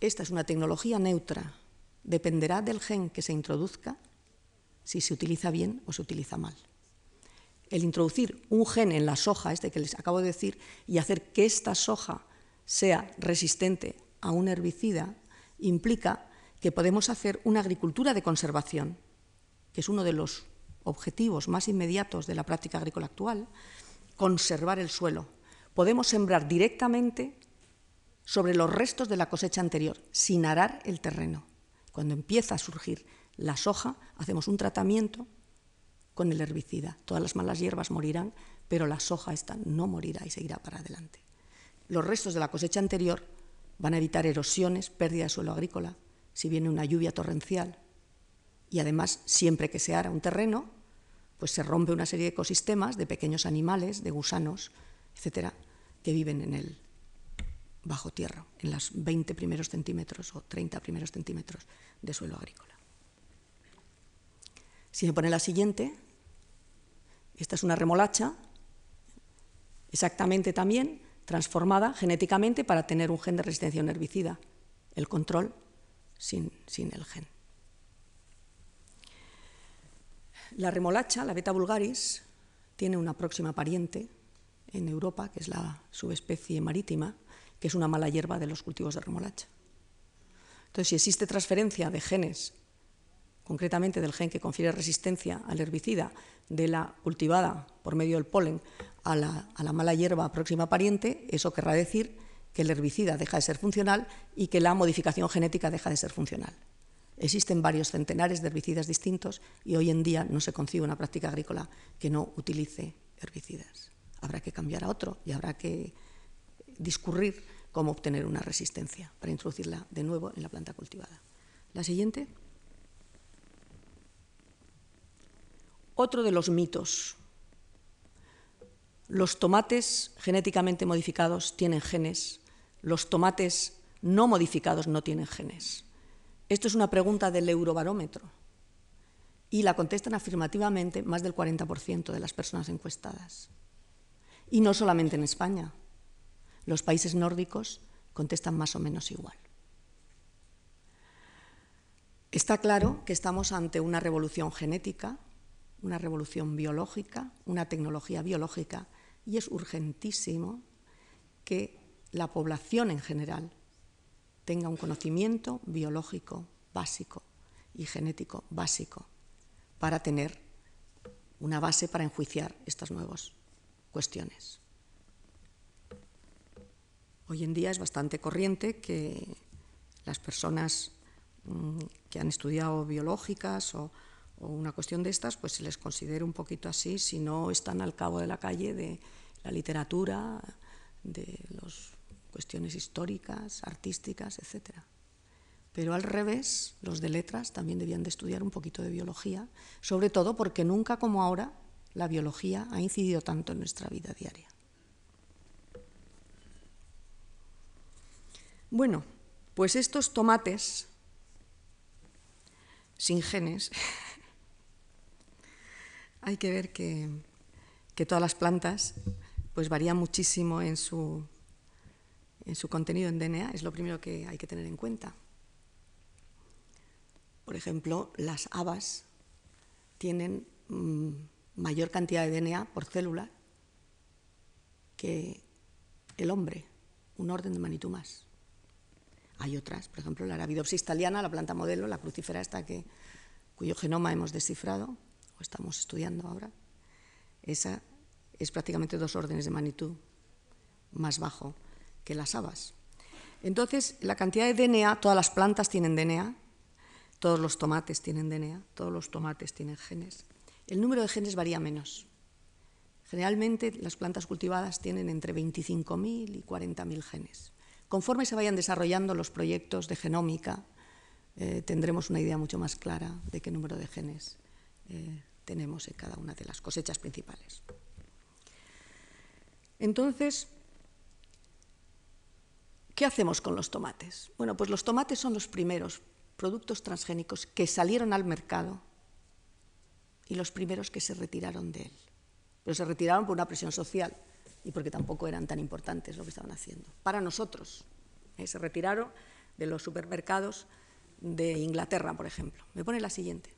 esta es una tecnología neutra. Dependerá del gen que se introduzca si se utiliza bien o se utiliza mal. El introducir un gen en la soja, este que les acabo de decir, y hacer que esta soja sea resistente a un herbicida, implica que podemos hacer una agricultura de conservación, que es uno de los objetivos más inmediatos de la práctica agrícola actual, conservar el suelo. Podemos sembrar directamente sobre los restos de la cosecha anterior, sin arar el terreno. Cuando empieza a surgir la soja, hacemos un tratamiento con el herbicida. Todas las malas hierbas morirán, pero la soja esta no morirá y seguirá para adelante. Los restos de la cosecha anterior van a evitar erosiones, pérdida de suelo agrícola, si viene una lluvia torrencial. Y además, siempre que se ara un terreno, pues se rompe una serie de ecosistemas de pequeños animales, de gusanos, etcétera, que viven en él bajo tierra, en los 20 primeros centímetros o 30 primeros centímetros de suelo agrícola. Si me pone la siguiente, esta es una remolacha, exactamente también transformada genéticamente para tener un gen de resistencia a un herbicida, el control sin, sin el gen. La remolacha, la beta vulgaris, tiene una próxima pariente en Europa, que es la subespecie marítima, que es una mala hierba de los cultivos de remolacha. Entonces, si existe transferencia de genes, concretamente del gen que confiere resistencia al herbicida de la cultivada por medio del polen a la, mala hierba próxima pariente, eso querrá decir que el herbicida deja de ser funcional y que la modificación genética deja de ser funcional. Existen varios centenares de herbicidas distintos y hoy en día no se concibe una práctica agrícola que no utilice herbicidas. Habrá que cambiar a otro y habrá que discurrir cómo obtener una resistencia para introducirla de nuevo en la planta cultivada. La siguiente. Otro de los mitos. Los tomates genéticamente modificados tienen genes, los tomates no modificados no tienen genes. Esto es una pregunta del eurobarómetro y la contestan afirmativamente más del 40% de las personas encuestadas. Y no solamente en España, los países nórdicos contestan más o menos igual. Está claro que estamos ante una revolución genética, una revolución biológica, una tecnología biológica, y es urgentísimo que la población en general tenga un conocimiento biológico básico y genético básico para tener una base para enjuiciar estas nuevas cuestiones. Hoy en día es bastante corriente que las personas mm, que han estudiado biológicas o, o, una cuestión de estas, pues se les considere un poquito así si no están al cabo de la calle de la literatura, de las cuestiones históricas, artísticas, etc. Pero al revés, los de letras también debían de estudiar un poquito de biología, sobre todo porque nunca como ahora la biología ha incidido tanto en nuestra vida diaria. Bueno, pues estos tomates sin genes, hay que ver que, todas las plantas pues varía muchísimo en su, en su contenido en DNA, es lo primero que hay que tener en cuenta. Por ejemplo, las habas tienen mm, mayor cantidad de DNA por célula que el hombre, un orden de magnitud más. Hay otras, por ejemplo, la Arabidopsis thaliana, la planta modelo, la crucífera esta que, cuyo genoma hemos descifrado o estamos estudiando ahora, esa es prácticamente dos órdenes de magnitud más bajo que las habas. Entonces, la cantidad de DNA, todas las plantas tienen DNA, todos los tomates tienen DNA, todos los tomates tienen genes. El número de genes varía menos. Generalmente las plantas cultivadas tienen entre 25.000 y 40.000 genes. Conforme se vayan desarrollando los proyectos de genómica, eh, tendremos una idea mucho más clara de qué número de genes eh, tenemos en cada una de las cosechas principales. Entonces, ¿qué hacemos con los tomates? Bueno, pues los tomates son los primeros productos transgénicos que salieron al mercado y los primeros que se retiraron de él. Pero se retiraron por una presión social y porque tampoco eran tan importantes lo que estaban haciendo. Para nosotros, eh, se retiraron de los supermercados de Inglaterra, por ejemplo. Me pone la siguiente.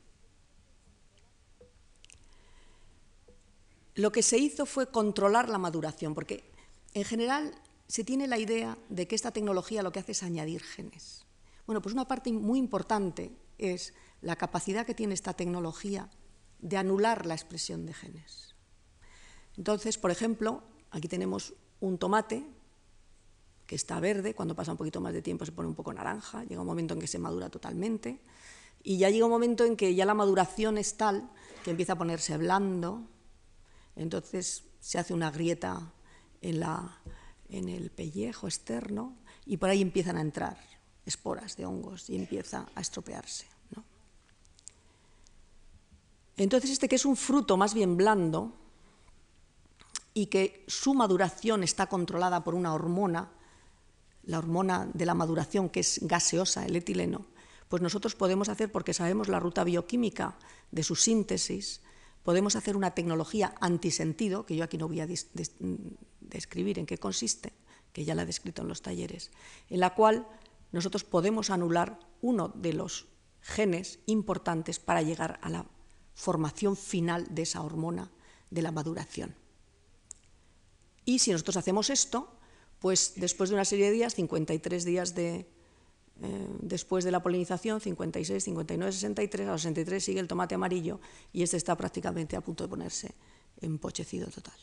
Lo que se hizo fue controlar la maduración, porque en general se tiene la idea de que esta tecnología lo que hace es añadir genes. Bueno, pues una parte muy importante es la capacidad que tiene esta tecnología de anular la expresión de genes. Entonces, por ejemplo, aquí tenemos un tomate que está verde, cuando pasa un poquito más de tiempo se pone un poco naranja, llega un momento en que se madura totalmente, y ya llega un momento en que ya la maduración es tal que empieza a ponerse blando, entonces se hace una grieta en, el pellejo externo y por ahí empiezan a entrar esporas de hongos y empieza a estropearse. Entonces este que es un fruto más bien blando y que su maduración está controlada por una hormona, la hormona de la maduración que es gaseosa, el etileno, pues nosotros podemos hacer, porque sabemos la ruta bioquímica de su síntesis, podemos hacer una tecnología antisentido, que yo aquí no voy a describir en qué consiste, que ya la he descrito en los talleres, en la cual nosotros podemos anular uno de los genes importantes para llegar a la formación final de esa hormona de la maduración. Y si nosotros hacemos esto, pues después de una serie de días, 53 días de, eh, después de la polinización, 56, 59, 63, a los 63 sigue el tomate amarillo y este está prácticamente a punto de ponerse empochecido total.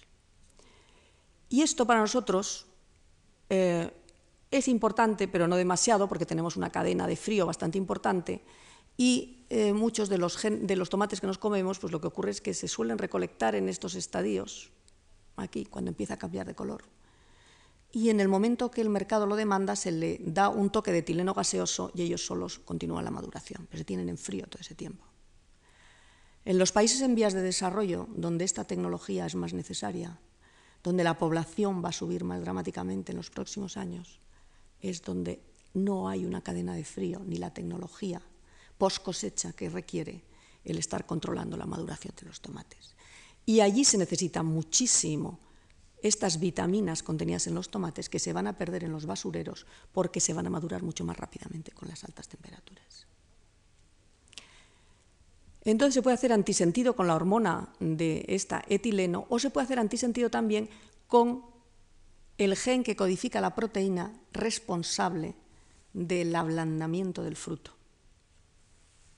Y esto para nosotros eh, es importante, pero no demasiado, porque tenemos una cadena de frío bastante importante, Y eh, muchos de los, de los tomates que nos comemos, pues lo que ocurre es que se suelen recolectar en estos estadios, aquí, cuando empieza a cambiar de color. Y en el momento que el mercado lo demanda, se le da un toque de etileno gaseoso y ellos solos continúan la maduración, pero se tienen en frío todo ese tiempo. En los países en vías de desarrollo, donde esta tecnología es más necesaria, donde la población va a subir más dramáticamente en los próximos años, es donde no hay una cadena de frío ni la tecnología post cosecha que requiere el estar controlando la maduración de los tomates. Y allí se necesita muchísimo estas vitaminas contenidas en los tomates que se van a perder en los basureros porque se van a madurar mucho más rápidamente con las altas temperaturas. Entonces se puede hacer antisentido con la hormona de esta etileno o se puede hacer antisentido también con el gen que codifica la proteína responsable del ablandamiento del fruto,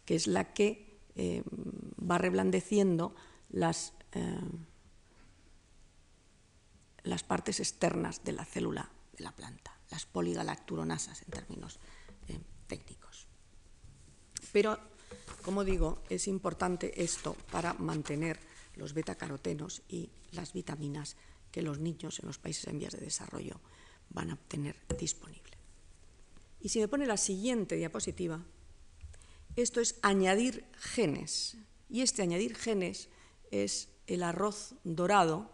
que es la que eh, va reblandeciendo las, eh, las partes externas de la célula de la planta, las poligalacturonasas en términos eh, técnicos. Pero como digo, es importante esto para mantener los betacarotenos y las vitaminas que los niños en los países en vías de desarrollo van a tener disponible. Y si me pone la siguiente diapositiva, esto es añadir genes. Y este añadir genes es el arroz dorado,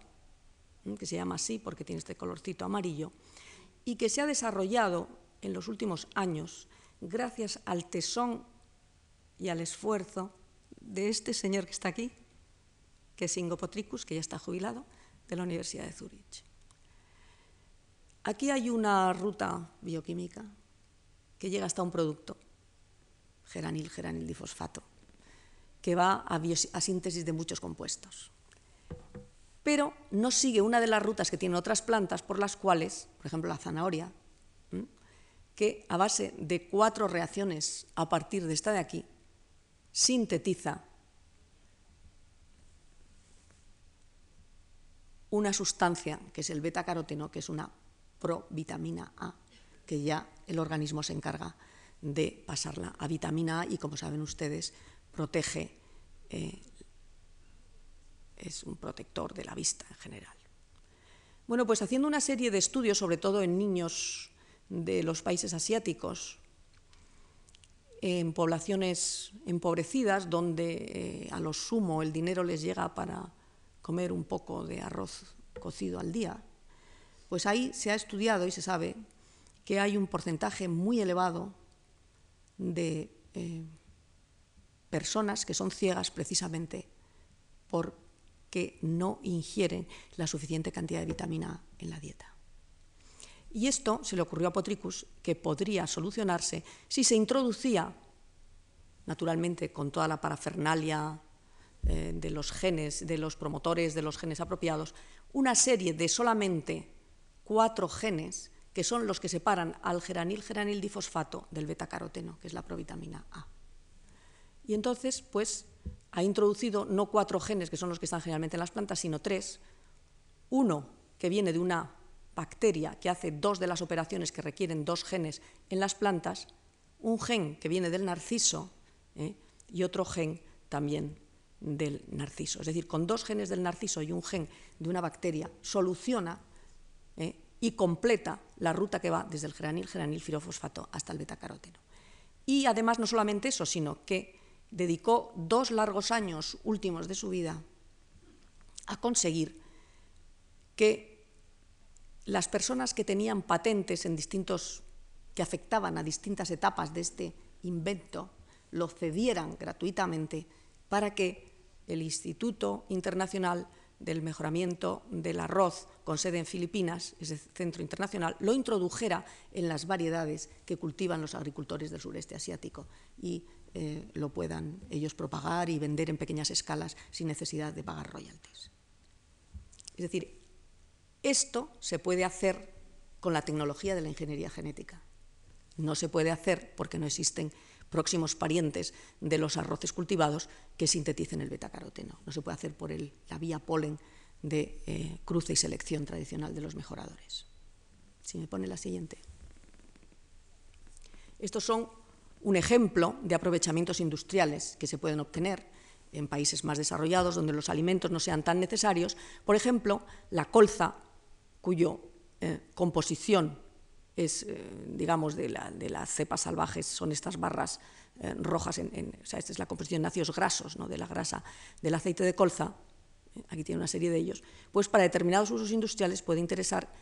que se llama así porque tiene este colorcito amarillo, y que se ha desarrollado en los últimos años gracias al tesón y al esfuerzo de este señor que está aquí, que es Ingo Potricus, que ya está jubilado, de la Universidad de Zurich. Aquí hay una ruta bioquímica que llega hasta un producto, geranil, geranil difosfato, que va a, a síntesis de muchos compuestos. Pero no sigue una de las rutas que tienen otras plantas por las cuales, por ejemplo la zanahoria, que a base de cuatro reacciones a partir de esta de aquí, sintetiza una sustancia que es el beta-caroteno, que es una provitamina A, que ya el organismo se encarga de pasarla a vitamina A y, como saben ustedes, protege, eh, es un protector de la vista en general. Bueno, pues haciendo una serie de estudios, sobre todo en niños de los países asiáticos, en poblaciones empobrecidas donde eh, a lo sumo el dinero les llega para comer un poco de arroz cocido al día, pues ahí se ha estudiado y se sabe que hay un porcentaje muy elevado de eh, personas que son ciegas precisamente porque no ingieren la suficiente cantidad de vitamina A en la dieta. Y esto se le ocurrió a Potricus que podría solucionarse si se introducía, naturalmente con toda la parafernalia eh, de los genes, de los promotores de los genes apropiados, una serie de solamente cuatro genes que son los que separan al geranil geranil difosfato del betacaroteno, que es la provitamina A. Y entonces, pues, ha introducido no cuatro genes, que son los que están generalmente en las plantas, sino tres. Uno que viene de una bacteria que hace dos de las operaciones que requieren dos genes en las plantas, un gen que viene del narciso ¿eh? y otro gen también del narciso. Es decir, con dos genes del narciso y un gen de una bacteria soluciona ¿eh? y completa la ruta que va desde el geranil, geranil firofosfato hasta el betacaroteno. Y además no solamente eso, sino que dedicó dos largos años últimos de su vida a conseguir que las personas que tenían patentes en distintos que afectaban a distintas etapas de este invento lo cedieran gratuitamente para que el Instituto Internacional del Mejoramiento del Arroz, con sede en Filipinas, ese centro internacional, lo introdujera en las variedades que cultivan los agricultores del sureste asiático. Y eh, lo puedan ellos propagar y vender en pequeñas escalas sin necesidad de pagar royalties. Es decir, esto se puede hacer con la tecnología de la ingeniería genética. No se puede hacer porque no existen próximos parientes de los arroces cultivados que sinteticen el betacaroteno. No se puede hacer por la vía polen de eh, cruce y selección tradicional de los mejoradores. Si me pone la siguiente. Estos son un ejemplo de aprovechamientos industriales que se pueden obtener en países más desarrollados, donde los alimentos no sean tan necesarios. Por ejemplo, la colza, cuya eh, composición es, eh, digamos, de, las cepas salvajes, son estas barras eh, rojas, o sea, esta es la composición de ácidos grasos, ¿no? de la grasa del aceite de colza, aquí tiene una serie de ellos, pues para determinados usos industriales puede interesar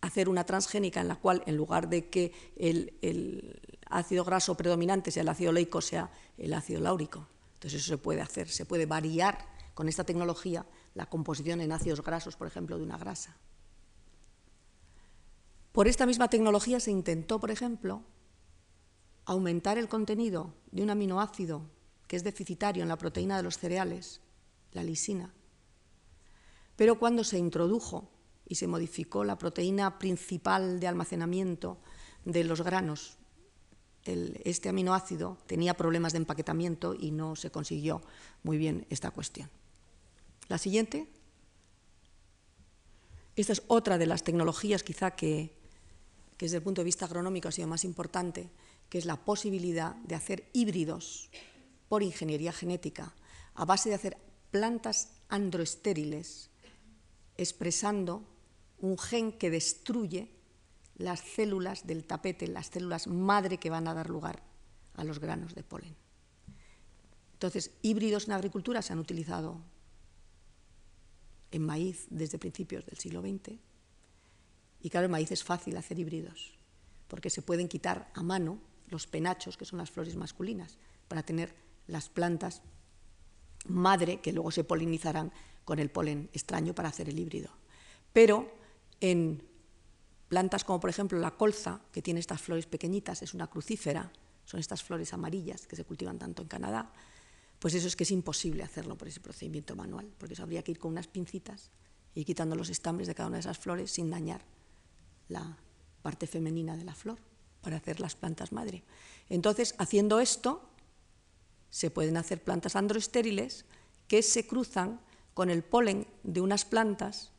hacer una transgénica en la cual, en lugar de que el, ácido graso predominante sea el ácido leico, sea el ácido láurico. Entonces eso se puede hacer, se puede variar con esta tecnología la composición en ácidos grasos, por ejemplo, de una grasa. Por esta misma tecnología se intentó, por ejemplo, aumentar el contenido de un aminoácido que es deficitario en la proteína de los cereales, la lisina. Pero cuando se introdujo y se modificó la proteína principal de almacenamiento de los granos. Este aminoácido tenía problemas de empaquetamiento y no se consiguió muy bien esta cuestión. La siguiente. Esta es otra de las tecnologías quizá que, que desde el punto de vista agronómico ha sido más importante, que es la posibilidad de hacer híbridos por ingeniería genética a base de hacer plantas androestériles expresando un gen que destruye las células del tapete, las células madre que van a dar lugar a los granos de polen. Entonces, híbridos en agricultura se han utilizado en maíz desde principios del siglo XX. Y claro, en maíz es fácil hacer híbridos, porque se pueden quitar a mano los penachos, que son las flores masculinas, para tener las plantas madre que luego se polinizarán con el polen extraño para hacer el híbrido. Pero en plantas como por ejemplo la colza, que tiene estas flores pequeñitas, es una crucífera, son estas flores amarillas que se cultivan tanto en Canadá, pues eso es que es imposible hacerlo por ese procedimiento manual, porque eso habría que ir con unas pincitas y quitando los estambres de cada una de esas flores sin dañar la parte femenina de la flor para hacer las plantas madre. Entonces, haciendo esto, se pueden hacer plantas androestériles que se cruzan con el polen de unas plantas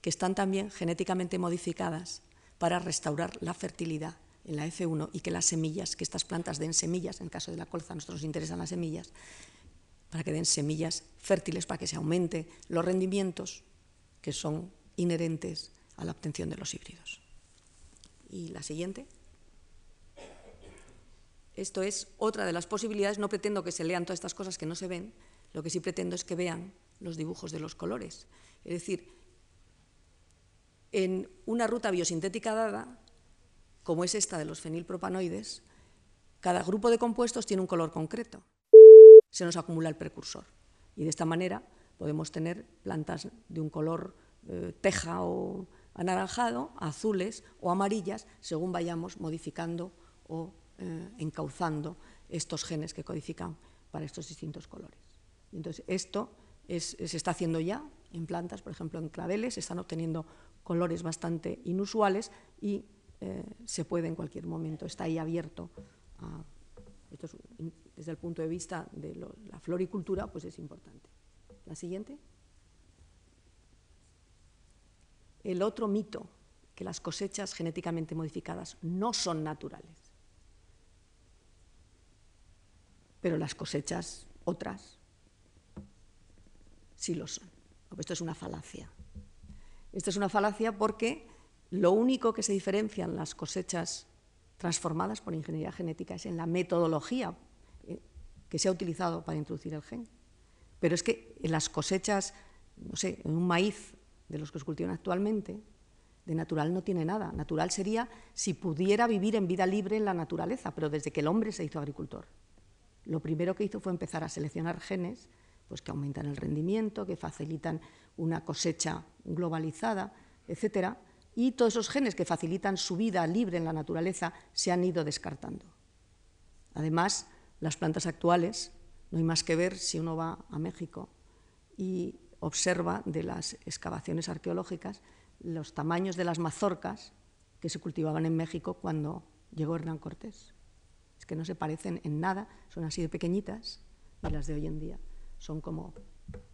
que están también genéticamente modificadas para restaurar la fertilidad en la F1 y que las semillas, que estas plantas den semillas, en el caso de la colza a nosotros nos interesan las semillas, para que den semillas fértiles, para que se aumente los rendimientos que son inherentes a la obtención de los híbridos. Y la siguiente. Esto es otra de las posibilidades. No pretendo que se lean todas estas cosas que no se ven, lo que sí pretendo es que vean los dibujos de los colores. Es decir, en una ruta biosintética dada, como es esta de los fenilpropanoides, cada grupo de compuestos tiene un color concreto. Se nos acumula el precursor. Y de esta manera podemos tener plantas de un color eh, teja o anaranjado, azules o amarillas, según vayamos modificando o eh, encauzando estos genes que codifican para estos distintos colores. entonces, esto se está haciendo ya en plantas, por ejemplo, en claveles, se están obteniendo colores bastante inusuales y eh, se puede en cualquier momento, está ahí abierto. esto desde el punto de vista de la floricultura, pues es importante. La siguiente. El otro mito, que las cosechas genéticamente modificadas no son naturales. Pero las cosechas otras sí lo son. Esto es una falacia. Esto es una falacia porque lo único que se diferencia en las cosechas transformadas por ingeniería genética es en la metodología eh, que se ha utilizado para introducir el gen. Pero es que en las cosechas, no sé, en un maíz de los que se cultivan actualmente, de natural no tiene nada. Natural sería si pudiera vivir en vida libre en la naturaleza, pero desde que el hombre se hizo agricultor. Lo primero que hizo fue empezar a seleccionar genes pues, que aumentan el rendimiento, que facilitan una cosecha globalizada, etcétera, y todos esos genes que facilitan su vida libre en la naturaleza se han ido descartando. Además, las plantas actuales, no hay más que ver si uno va a México y observa de las excavaciones arqueológicas los tamaños de las mazorcas que se cultivaban en México cuando llegó Hernán Cortés. Es que no se parecen en nada, son así de pequeñitas y las de hoy en día son como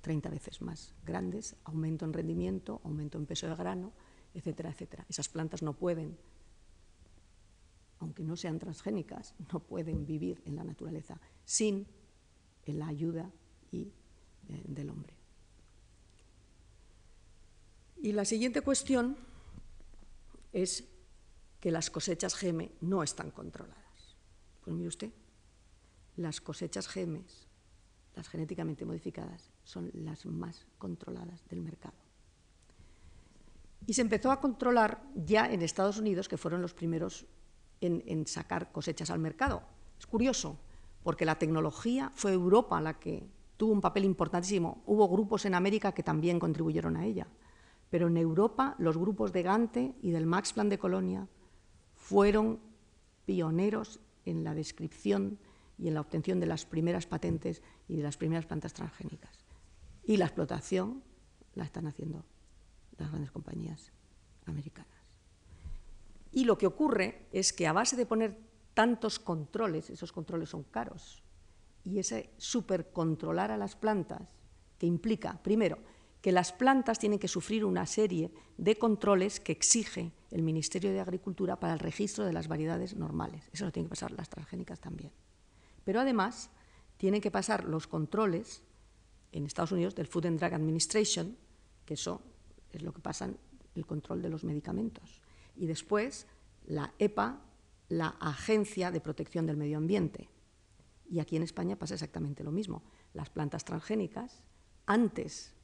30 veces más grandes, aumento en rendimiento, aumento en peso de grano, etcétera, etcétera. Esas plantas no pueden aunque no sean transgénicas, no pueden vivir en la naturaleza sin la ayuda eh, del hombre. Y la siguiente cuestión es que las cosechas GM no están controladas. Pues mire usted, las cosechas GM, las genéticamente modificadas, son las más controladas del mercado. Y se empezó a controlar ya en Estados Unidos, que fueron los primeros en, sacar cosechas al mercado. Es curioso, porque la tecnología fue Europa la que tuvo un papel importantísimo. Hubo grupos en América que también contribuyeron a ella. Pero en Europa los grupos de Gante y del Max Plan de Colonia fueron pioneros en la descripción y en la obtención de las primeras patentes y de las primeras plantas transgénicas. Y la explotación la están haciendo las grandes compañías americanas. Y lo que ocurre es que a base de poner tantos controles, esos controles son caros, y ese supercontrolar a las plantas, que implica, primero, que las plantas tienen que sufrir una serie de controles que exige el Ministerio de Agricultura para el registro de las variedades normales. Eso lo tienen que pasar las transgénicas también. Pero además tienen que pasar los controles en Estados Unidos del Food and Drug Administration, que eso es lo que pasa el control de los medicamentos. Y después la EPA, la Agencia de Protección del Medio Ambiente. Y aquí en España pasa exactamente lo mismo. Las plantas transgénicas, antes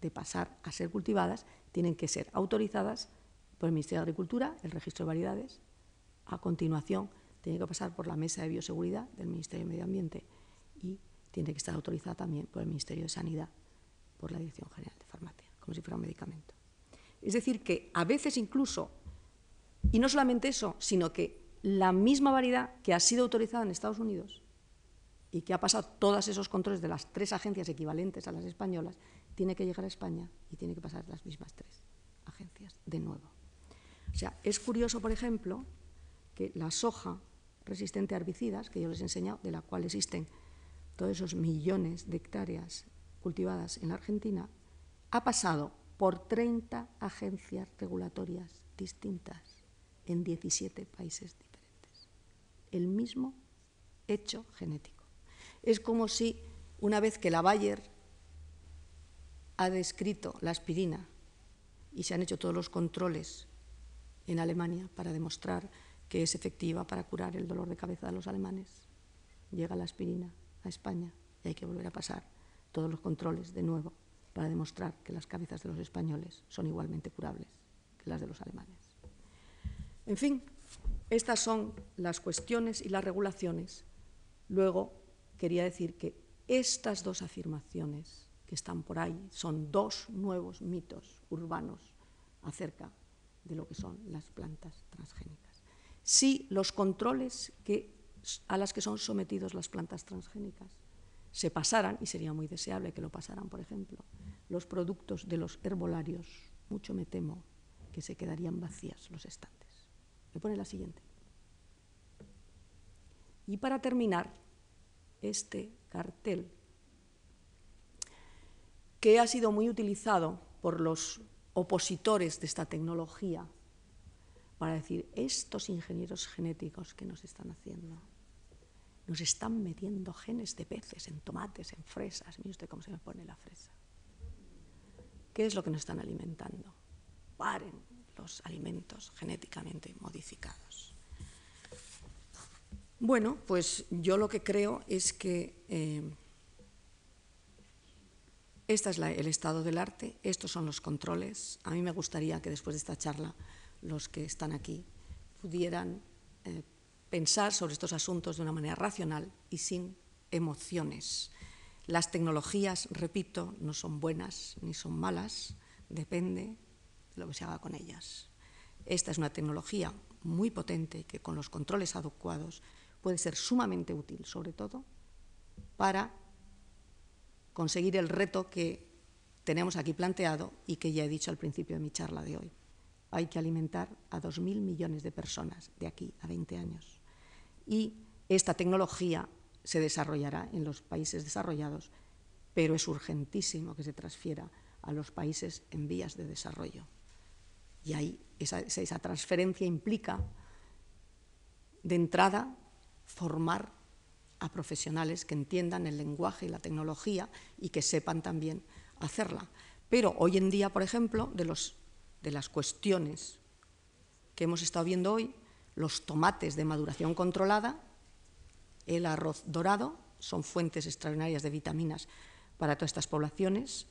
de pasar a ser cultivadas, tienen que ser autorizadas por el Ministerio de Agricultura, el registro de variedades. A continuación, tiene que pasar por la Mesa de Bioseguridad del Ministerio de Medio Ambiente y tiene que estar autorizada también por el Ministerio de Sanidad, por la Dirección General de Farmacia como si fuera un medicamento. Es decir, que a veces incluso, y no solamente eso, sino que la misma variedad que ha sido autorizada en Estados Unidos y que ha pasado todos esos controles de las tres agencias equivalentes a las españolas, tiene que llegar a España y tiene que pasar las mismas tres agencias de nuevo. O sea, es curioso, por ejemplo, que la soja resistente a herbicidas, que yo les he enseñado, de la cual existen todos esos millones de hectáreas cultivadas en la Argentina, ha pasado por 30 agencias regulatorias distintas en 17 países diferentes. El mismo hecho genético. Es como si una vez que la Bayer ha descrito la aspirina y se han hecho todos los controles en Alemania para demostrar que es efectiva para curar el dolor de cabeza de los alemanes, llega la aspirina a España y hay que volver a pasar todos los controles de nuevo para demostrar que las cabezas de los españoles son igualmente curables que las de los alemanes. En fin, estas son las cuestiones y las regulaciones. Luego, quería decir que estas dos afirmaciones que están por ahí son dos nuevos mitos urbanos acerca de lo que son las plantas transgénicas. Si los controles que, a las que son sometidos las plantas transgénicas se pasaran, y sería muy deseable que lo pasaran, por ejemplo, los productos de los herbolarios, mucho me temo que se quedarían vacías los estantes. Me pone la siguiente. Y para terminar, este cartel, que ha sido muy utilizado por los opositores de esta tecnología para decir, estos ingenieros genéticos que nos están haciendo, nos están metiendo genes de peces en tomates, en fresas. Mire usted cómo se me pone la fresa. ¿Qué es lo que nos están alimentando? Paren los alimentos genéticamente modificados. Bueno, pues yo lo que creo es que este es el estado del arte, estos son los controles. A mí me gustaría que después de esta charla los que están aquí pudieran eh, pensar sobre estos asuntos de una manera racional y sin emociones. Las tecnologías, repito, no son buenas ni son malas, depende de lo que se haga con ellas. Esta es una tecnología muy potente que con los controles adecuados puede ser sumamente útil, sobre todo para conseguir el reto que tenemos aquí planteado y que ya he dicho al principio de mi charla de hoy. Hay que alimentar a 2.000 millones de personas de aquí a 20 años y esta tecnología se desarrollará en los países desarrollados, pero es urgentísimo que se transfiera a los países en vías de desarrollo. Y ahí esa, esa transferencia implica de entrada, formar a profesionales que entiendan el lenguaje y la tecnología y que sepan también hacerla. Pero hoy en día, por ejemplo, de, los, de las cuestiones que hemos estado viendo hoy, los tomates de maduración controlada, el arroz dorado, son fuentes extraordinarias de vitaminas para todas estas poblaciones.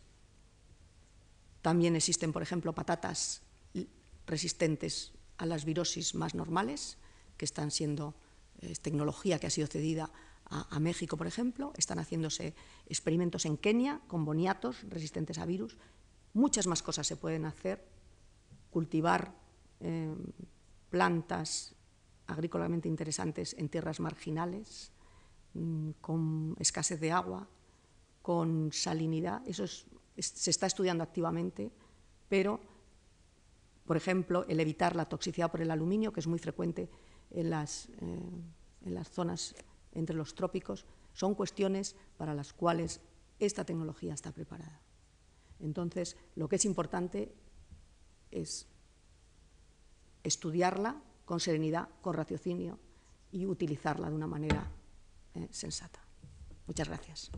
También existen, por ejemplo, patatas resistentes a las virosis más normales, que están siendo es tecnología que ha sido cedida a, a, México, por ejemplo. Están haciéndose experimentos en Kenia con boniatos resistentes a virus. Muchas más cosas se pueden hacer. Cultivar eh, plantas agrícolamente interesantes en tierras marginales, mmm, con escasez de agua, con salinidad. Eso es, es, se está estudiando activamente, pero, por ejemplo, el evitar la toxicidad por el aluminio, que es muy frecuente en las, eh, en las zonas entre los trópicos, son cuestiones para las cuales esta tecnología está preparada. Entonces, lo que es importante es estudiarla con serenidad, con raciocinio y utilizarla de una manera eh, sensata. Muchas gracias.